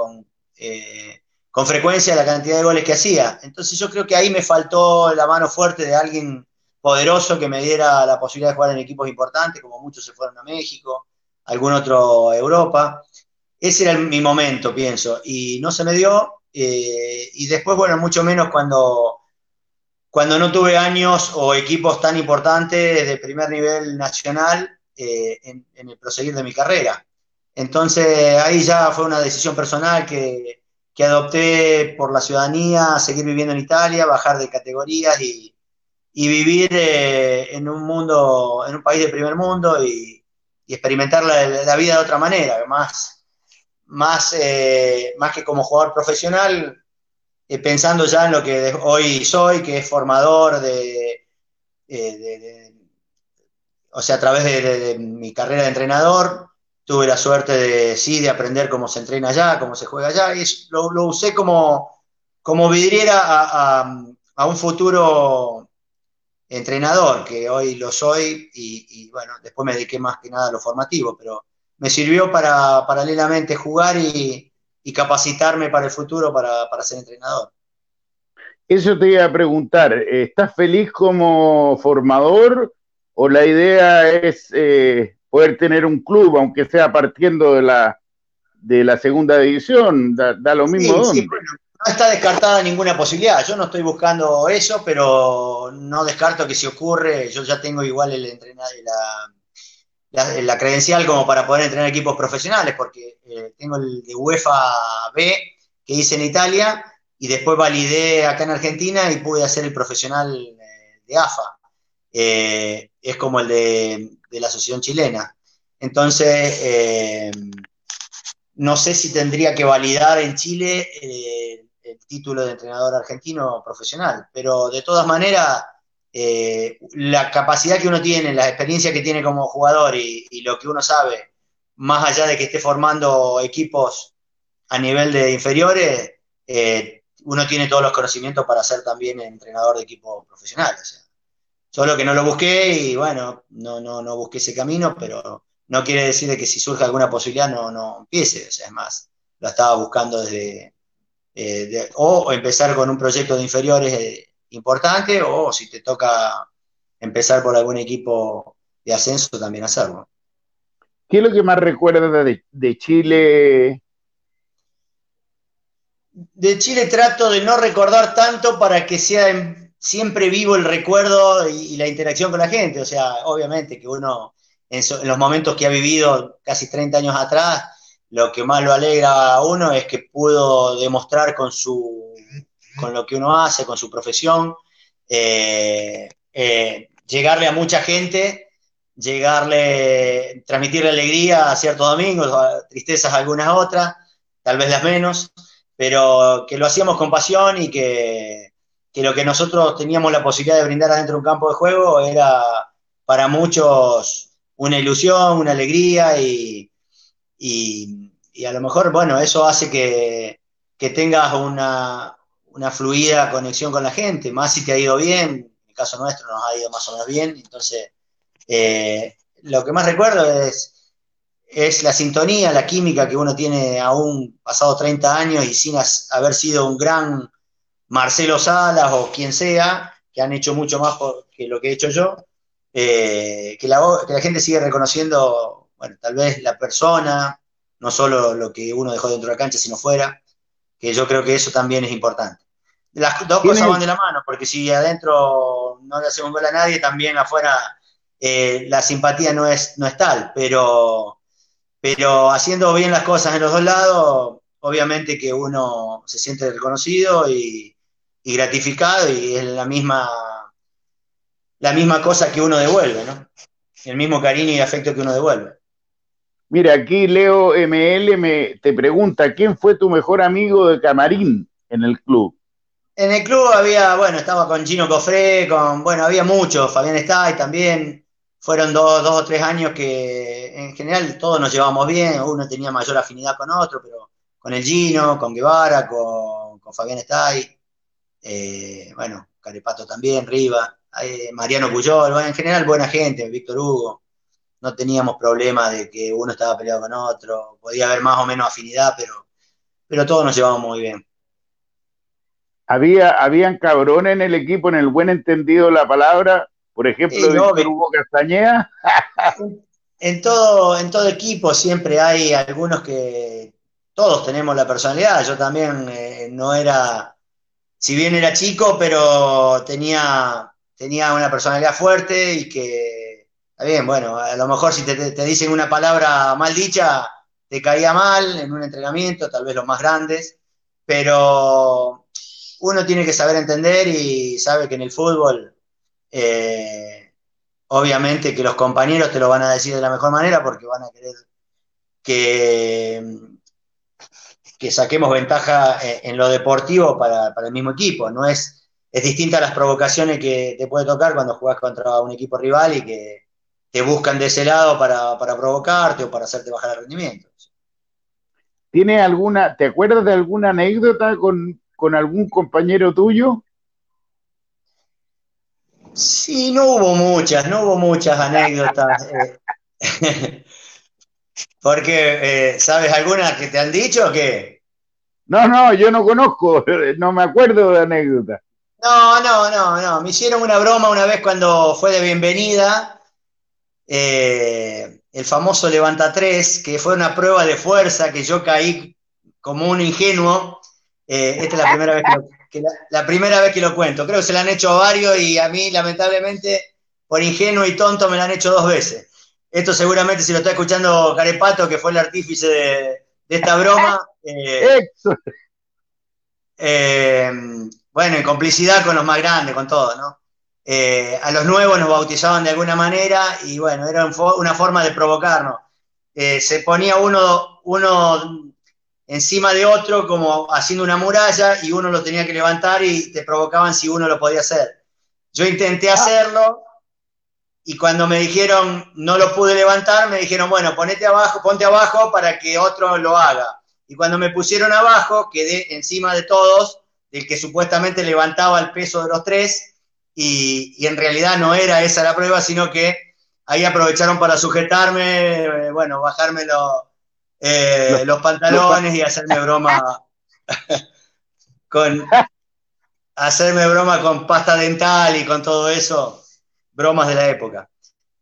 Speaker 4: eh, con, frecuencia la cantidad de goles que hacía. Entonces yo creo que ahí me faltó la mano fuerte de alguien poderoso que me diera la posibilidad de jugar en equipos importantes, como muchos se fueron a México algún otro Europa. Ese era mi momento, pienso, y no se me dio. Eh, y después, bueno, mucho menos cuando, cuando no tuve años o equipos tan importantes de primer nivel nacional eh, en, el proseguir de mi carrera. Entonces ahí ya fue una decisión personal que, adopté por la ciudadanía, seguir viviendo en Italia, bajar de categorías y, vivir eh, en un mundo, en un país de primer mundo y, y experimentar la, vida de otra manera, más, más, eh, más que como jugador profesional, eh, pensando ya en lo que hoy soy, que es formador de, eh, o sea, a través de, mi carrera de entrenador, tuve la suerte de, sí, de aprender cómo se entrena allá, cómo se juega allá, y lo, usé como, como vidriera a un futuro entrenador, que hoy lo soy, y, bueno, después me dediqué más que nada a lo formativo, pero me sirvió para paralelamente jugar y, capacitarme para el futuro para, ser entrenador.
Speaker 1: Eso te iba a preguntar, ¿estás feliz como formador o la idea es eh, poder tener un club, aunque sea partiendo de la, de la segunda división? Da, lo mismo
Speaker 4: no está descartada ninguna posibilidad. Yo no estoy buscando eso, pero no descarto que si ocurre, yo ya tengo igual el entrenador, la, la, credencial como para poder entrenar equipos profesionales, porque eh, tengo el de UEFA B que hice en Italia y después validé acá en Argentina y pude hacer el profesional eh, de AFA. Eh, es como el de, de, la Asociación Chilena. Entonces, no sé si tendría que validar en Chile el título de entrenador argentino profesional, pero de todas maneras, eh, la capacidad que uno tiene, la experiencia que tiene como jugador y, lo que uno sabe, más allá de que esté formando equipos a nivel de inferiores, eh, uno tiene todos los conocimientos para ser también entrenador de equipos profesionales. Solo que no lo busqué y bueno, no, no, no busqué ese camino, pero no quiere decir que si surge alguna posibilidad no, no empiece, o sea, es más, lo estaba buscando desde, eh, o empezar con un proyecto de inferiores eh, importante, o si te toca empezar por algún equipo de ascenso, también hacerlo.
Speaker 1: ¿Qué es lo que más recuerdas de, Chile?
Speaker 4: De Chile trato de no recordar tanto para que sea siempre vivo el recuerdo y, la interacción con la gente. O sea, obviamente que uno en, los momentos que ha vivido casi 30 años atrás, lo que más lo alegra a uno es que pudo demostrar con, su, con lo que uno hace, con su profesión, eh, eh, llegarle a mucha gente, llegarle, transmitirle alegría a ciertos domingos, tristezas a algunas otras, tal vez las menos, pero que lo hacíamos con pasión y que, lo que nosotros teníamos la posibilidad de brindar adentro de un campo de juego era para muchos una ilusión, una alegría y, a lo mejor, bueno, eso hace que, tengas una, fluida conexión con la gente, más si te ha ido bien, en el caso nuestro nos ha ido más o menos bien, entonces eh, lo que más recuerdo es es la sintonía, la química que uno tiene aún pasado 30 años y sin haber sido un gran Marcelo Salas o quien sea, que han hecho mucho más que lo que he hecho yo, eh, que, la, gente sigue reconociendo, bueno, tal vez la persona, no solo lo que uno dejó dentro de la cancha, sino fuera, que yo creo que eso también es importante. Las dos cosas van de la mano, porque si adentro no le hacemos gol a nadie, también afuera eh, la simpatía no es, no es tal, pero pero haciendo bien las cosas en los dos lados, obviamente que uno se siente reconocido y, gratificado y es la misma, la misma cosa que uno devuelve, ¿no? El mismo cariño y afecto que uno devuelve.
Speaker 1: Mira, aquí Leo ML me, te pregunta, ¿quién fue tu mejor amigo de camarín en el club?
Speaker 4: En el club había, bueno, estaba con Gino Cofré, con, bueno, había muchos, Fabián Stay también, fueron dos, dos, o tres años que en general todos nos llevamos bien, uno tenía mayor afinidad con otro, pero con el Gino, con Guevara, con, Fabián Stay, eh, bueno, Carepato también, Riva, eh, Mariano Puyol, en general buena gente, Víctor Hugo, no teníamos problema de que uno estaba peleado con otro, podía haber más o menos afinidad, pero, pero todos nos llevamos muy bien.
Speaker 1: Había, habían cabrones en el equipo, en el buen entendido de la palabra, por ejemplo, Hugo Castañeda. *laughs*
Speaker 4: en, todo, en todo equipo siempre hay algunos que todos tenemos la personalidad. Yo también eh, no era, si bien era chico, pero tenía, tenía una personalidad fuerte y que, está bien, bueno, a lo mejor si te, dicen una palabra mal dicha, te caía mal en un entrenamiento, tal vez los más grandes, pero uno tiene que saber entender y sabe que en el fútbol eh, obviamente que los compañeros te lo van a decir de la mejor manera porque van a querer que, que saquemos ventaja en, lo deportivo para, el mismo equipo. No es, es distinta a las provocaciones que te puede tocar cuando juegas contra un equipo rival y que te buscan de ese lado para, provocarte o para hacerte bajar el rendimiento.
Speaker 1: ¿Tiene alguna, te acuerdas de alguna anécdota con, con algún compañero tuyo?
Speaker 4: Sí, no hubo muchas, no hubo muchas anécdotas. Eh. *laughs* porque, eh, ¿sabes algunas que te han dicho o qué?
Speaker 1: No, no, yo no conozco, *laughs* no me acuerdo de anécdotas.
Speaker 4: No, no, no, no. Me hicieron una broma una vez cuando fue de bienvenida. Eh, el famoso Levanta 3, que fue una prueba de fuerza que yo caí como un ingenuo. esta es la primera vez que lo, la, primera vez que lo cuento. Creo que se la han hecho a varios y a mí, lamentablemente, por ingenuo y tonto, me la han hecho dos veces. Esto seguramente si lo está escuchando Carepato, que fue el artífice de, esta broma. *laughs* Eh, eh, bueno, en complicidad con los más grandes, con todo, ¿no? Eh, a los nuevos nos bautizaban de alguna manera y bueno, era una forma de provocarnos. se ponía uno, uno encima de otro como haciendo una muralla y uno lo tenía que levantar y te provocaban si uno lo podía hacer. Yo intenté hacerlo y cuando me dijeron no lo pude levantar, me dijeron, bueno, ponete abajo, ponte abajo para que otro lo haga. Y cuando me pusieron abajo, quedé encima de todos, del que supuestamente levantaba el peso de los tres, y, en realidad no era esa la prueba, sino que ahí aprovecharon para sujetarme, eh, bueno, bajármelo eh, los, pantalones y hacerme broma *laughs* con hacerme broma con pasta dental y con todo eso, bromas de la época.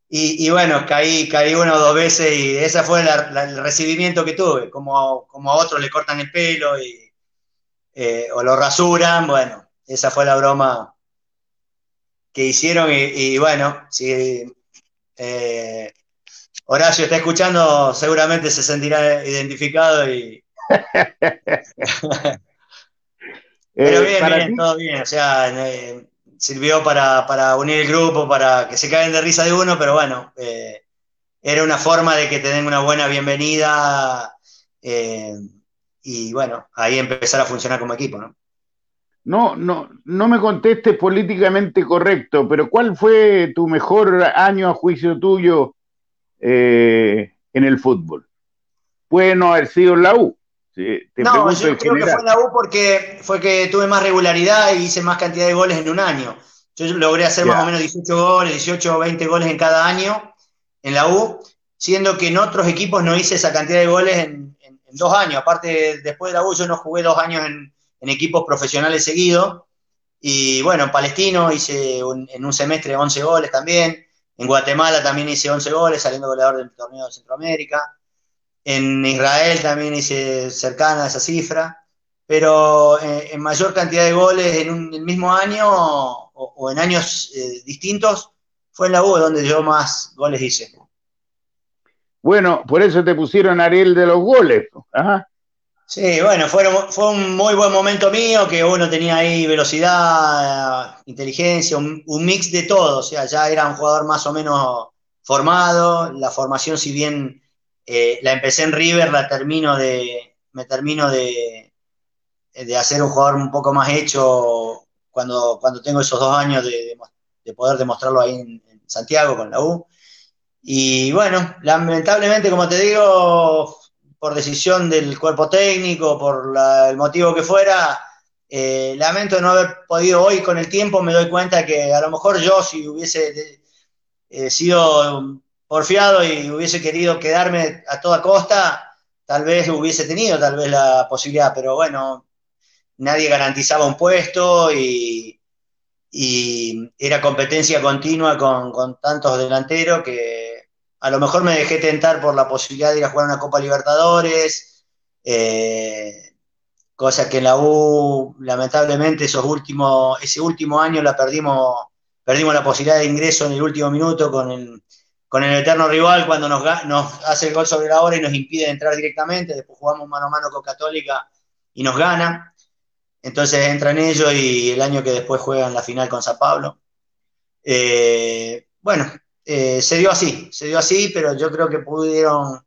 Speaker 4: Y, bueno, caí, caí una o dos veces y ese fue el recibimiento que tuve, como, como a otros le cortan el pelo y, eh, o lo rasuran, bueno, esa fue la broma que hicieron y, bueno, sí, eh, Horacio está escuchando, seguramente se sentirá identificado y. *laughs* Pero eh, bien, bien, todo bien. O sea, eh, sirvió para, unir el grupo, para que se caigan de risa de uno, pero bueno, eh, era una forma de que te den una buena bienvenida y bueno, ahí empezar a funcionar como equipo, ¿no?
Speaker 1: No, no, no me contestes políticamente correcto, pero ¿cuál fue tu mejor año a juicio tuyo eh, en el fútbol? Puede no haber sido la U.
Speaker 4: no, yo creo que fue en la U porque fue que tuve más regularidad y hice más cantidad de goles en un año. Yo logré hacer más o menos 18 goles, 18 o 20 goles en cada año en la U, siendo que en otros equipos no hice esa cantidad de goles en, en dos años. Aparte, después de la U yo no jugué dos años en, en equipos profesionales seguidos. Y bueno, en Palestino hice en un semestre 11 goles también. En Guatemala también hice 11 goles, saliendo goleador del torneo de Centroamérica. En Israel también hice cercana a esa cifra. Pero eh, en, mayor cantidad de goles en un el mismo año o, en años eh, distintos fue en la U donde yo más goles hice.
Speaker 1: Bueno, por eso te pusieron Ariel de los goles. Ajá.
Speaker 4: Sí, bueno, fue, fue un muy buen momento mío, que uno tenía ahí velocidad, inteligencia, un, mix de todo, o sea, ya era un jugador más o menos formado, la formación si bien eh, la empecé en River, la termino de, me termino de, de hacer un jugador un poco más hecho cuando, cuando tengo esos dos años de, poder demostrarlo ahí en, Santiago con la U. Y bueno, lamentablemente, como te digo, por decisión del cuerpo técnico, por el motivo que fuera, eh, lamento no haber podido hoy con el tiempo, me doy cuenta que a lo mejor yo si hubiese eh, sido porfiado y hubiese querido quedarme a toda costa, tal vez hubiese tenido tal vez la posibilidad, pero bueno, nadie garantizaba un puesto y, era competencia continua con, tantos delanteros que a lo mejor me dejé tentar por la posibilidad de ir a jugar una Copa Libertadores, eh, cosa que en la U, lamentablemente, esos últimos, ese último año la perdimos, perdimos la posibilidad de ingreso en el último minuto con el, con el eterno rival cuando nos, hace el gol sobre la hora y nos impide entrar directamente, después jugamos mano a mano con Católica y nos gana. Entonces entran ellos y el año que después juegan la final con San Pablo. Eh, bueno, eh, se dio así, se dio así, pero yo creo que pudieron,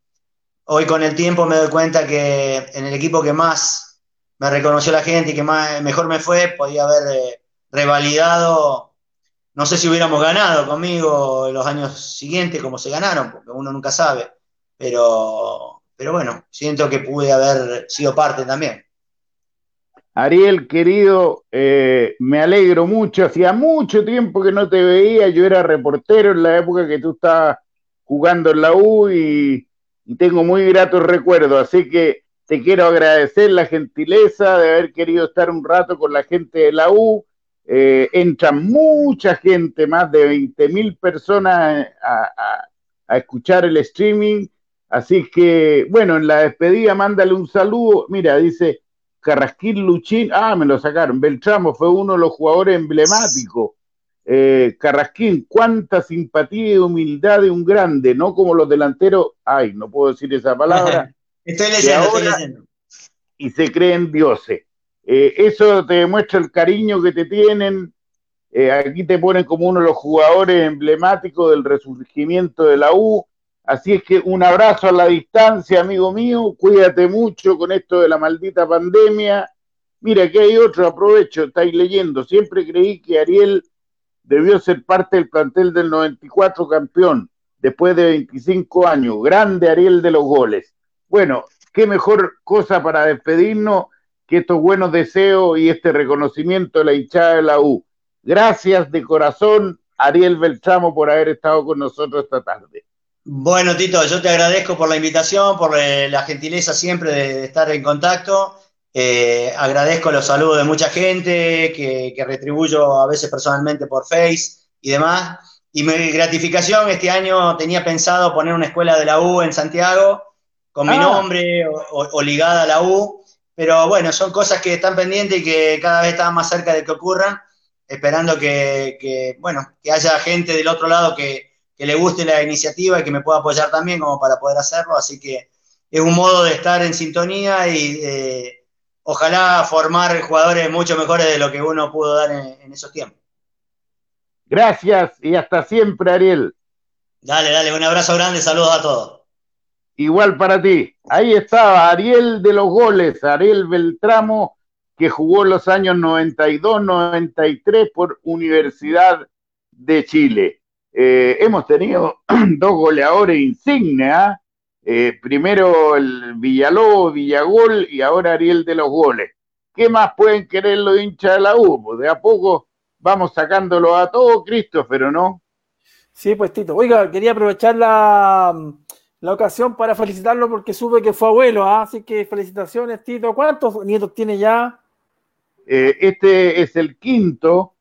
Speaker 4: hoy con el tiempo me doy cuenta que en el equipo que más me reconoció la gente y que más, mejor me fue, podía haber eh, revalidado, no sé si hubiéramos ganado conmigo los años siguientes como se ganaron, porque uno nunca sabe, pero, pero bueno, siento que pude haber sido parte también.
Speaker 1: Ariel, querido, eh, me alegro mucho. Hacía mucho tiempo que no te veía. Yo era reportero en la época que tú estabas jugando en la U y, tengo muy gratos recuerdos. Así que te quiero agradecer la gentileza de haber querido estar un rato con la gente de la U. Eh, entra mucha gente, más de 20 mil personas a, a escuchar el streaming. Así que, bueno, en la despedida, mándale un saludo. Mira, dice Carrasquín Luchín, ah, me lo sacaron, Beltramo fue uno de los jugadores emblemáticos. Eh, Carrasquín, cuánta simpatía y humildad de un grande, no como los delanteros, ay, no puedo decir esa palabra. *laughs*
Speaker 4: estoy leyendo, estoy leyendo.
Speaker 1: Y se creen dioses. Eh, eso te demuestra el cariño que te tienen. Eh, aquí te ponen como uno de los jugadores emblemáticos del resurgimiento de la U. Así es que un abrazo a la distancia, amigo mío. Cuídate mucho con esto de la maldita pandemia. Mira, que hay otro, aprovecho, estáis leyendo. Siempre creí que Ariel debió ser parte del plantel del 94 campeón, después de 25 años. Grande Ariel de los goles. Bueno, qué mejor cosa para despedirnos que estos buenos deseos y este reconocimiento de la hinchada de la U. Gracias de corazón, Ariel Beltramo, por haber estado con nosotros esta tarde.
Speaker 4: Bueno, Tito, yo te agradezco por la invitación, por eh, la gentileza siempre de, estar en contacto. Eh, agradezco los saludos de mucha gente que, retribuyo a veces personalmente por Face y demás. Y mi gratificación, este año tenía pensado poner una escuela de la U en Santiago con mi ah. nombre o, ligada a la U, pero bueno, son cosas que están pendientes y que cada vez están más cerca de que ocurran, esperando que bueno, que haya gente del otro lado que, que le guste la iniciativa y que me pueda apoyar también como para poder hacerlo. Así que es un modo de estar en sintonía y eh, ojalá formar jugadores mucho mejores de lo que uno pudo dar en, esos tiempos.
Speaker 1: Gracias y hasta siempre, Ariel.
Speaker 4: Dale, dale, un abrazo grande, saludos a todos.
Speaker 1: Igual para ti. Ahí estaba Ariel de los goles, Ariel Beltramo, que jugó los años 92-93 por Universidad de Chile. Eh, hemos tenido *clears throat* dos goleadores insignes, ¿ah? eh, primero el Villalobos, Villagol y ahora Ariel de los goles. ¿Qué más pueden querer los hinchas de la U? Pues de a poco vamos sacándolo a todo, Christopher, ¿no?
Speaker 2: Sí, pues Tito. Oiga, quería aprovechar la, la ocasión para felicitarlo porque supe que fue abuelo, ¿ah? así que felicitaciones, Tito. ¿Cuántos nietos tiene ya?
Speaker 1: Eh, este es el quinto,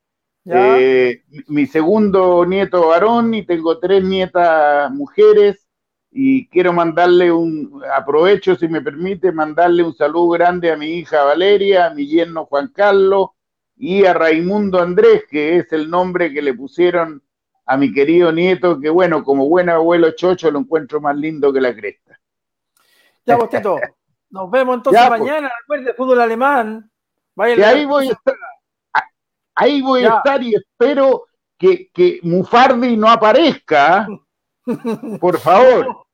Speaker 1: eh, mi segundo nieto varón y tengo tres nietas mujeres y quiero mandarle un, aprovecho si me permite, mandarle un saludo grande a mi hija Valeria, a mi yerno Juan Carlos y a Raimundo Andrés, que es el nombre que le pusieron a mi querido nieto, que bueno, como buen abuelo chocho lo encuentro más lindo que la cresta.
Speaker 2: Ya, Bostito, *laughs* nos vemos entonces pues. mañana, recuerde, fútbol alemán.
Speaker 1: Vaya ahí voy a estar, ahí voy a estar y espero que, que Mufardi no aparezca. Por favor. *laughs*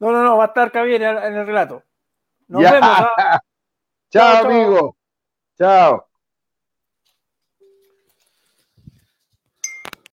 Speaker 2: No, no, no, va a estar Javier en el relato.
Speaker 1: Nos vemos. ¿ah? *laughs* chao, amigo. Chao.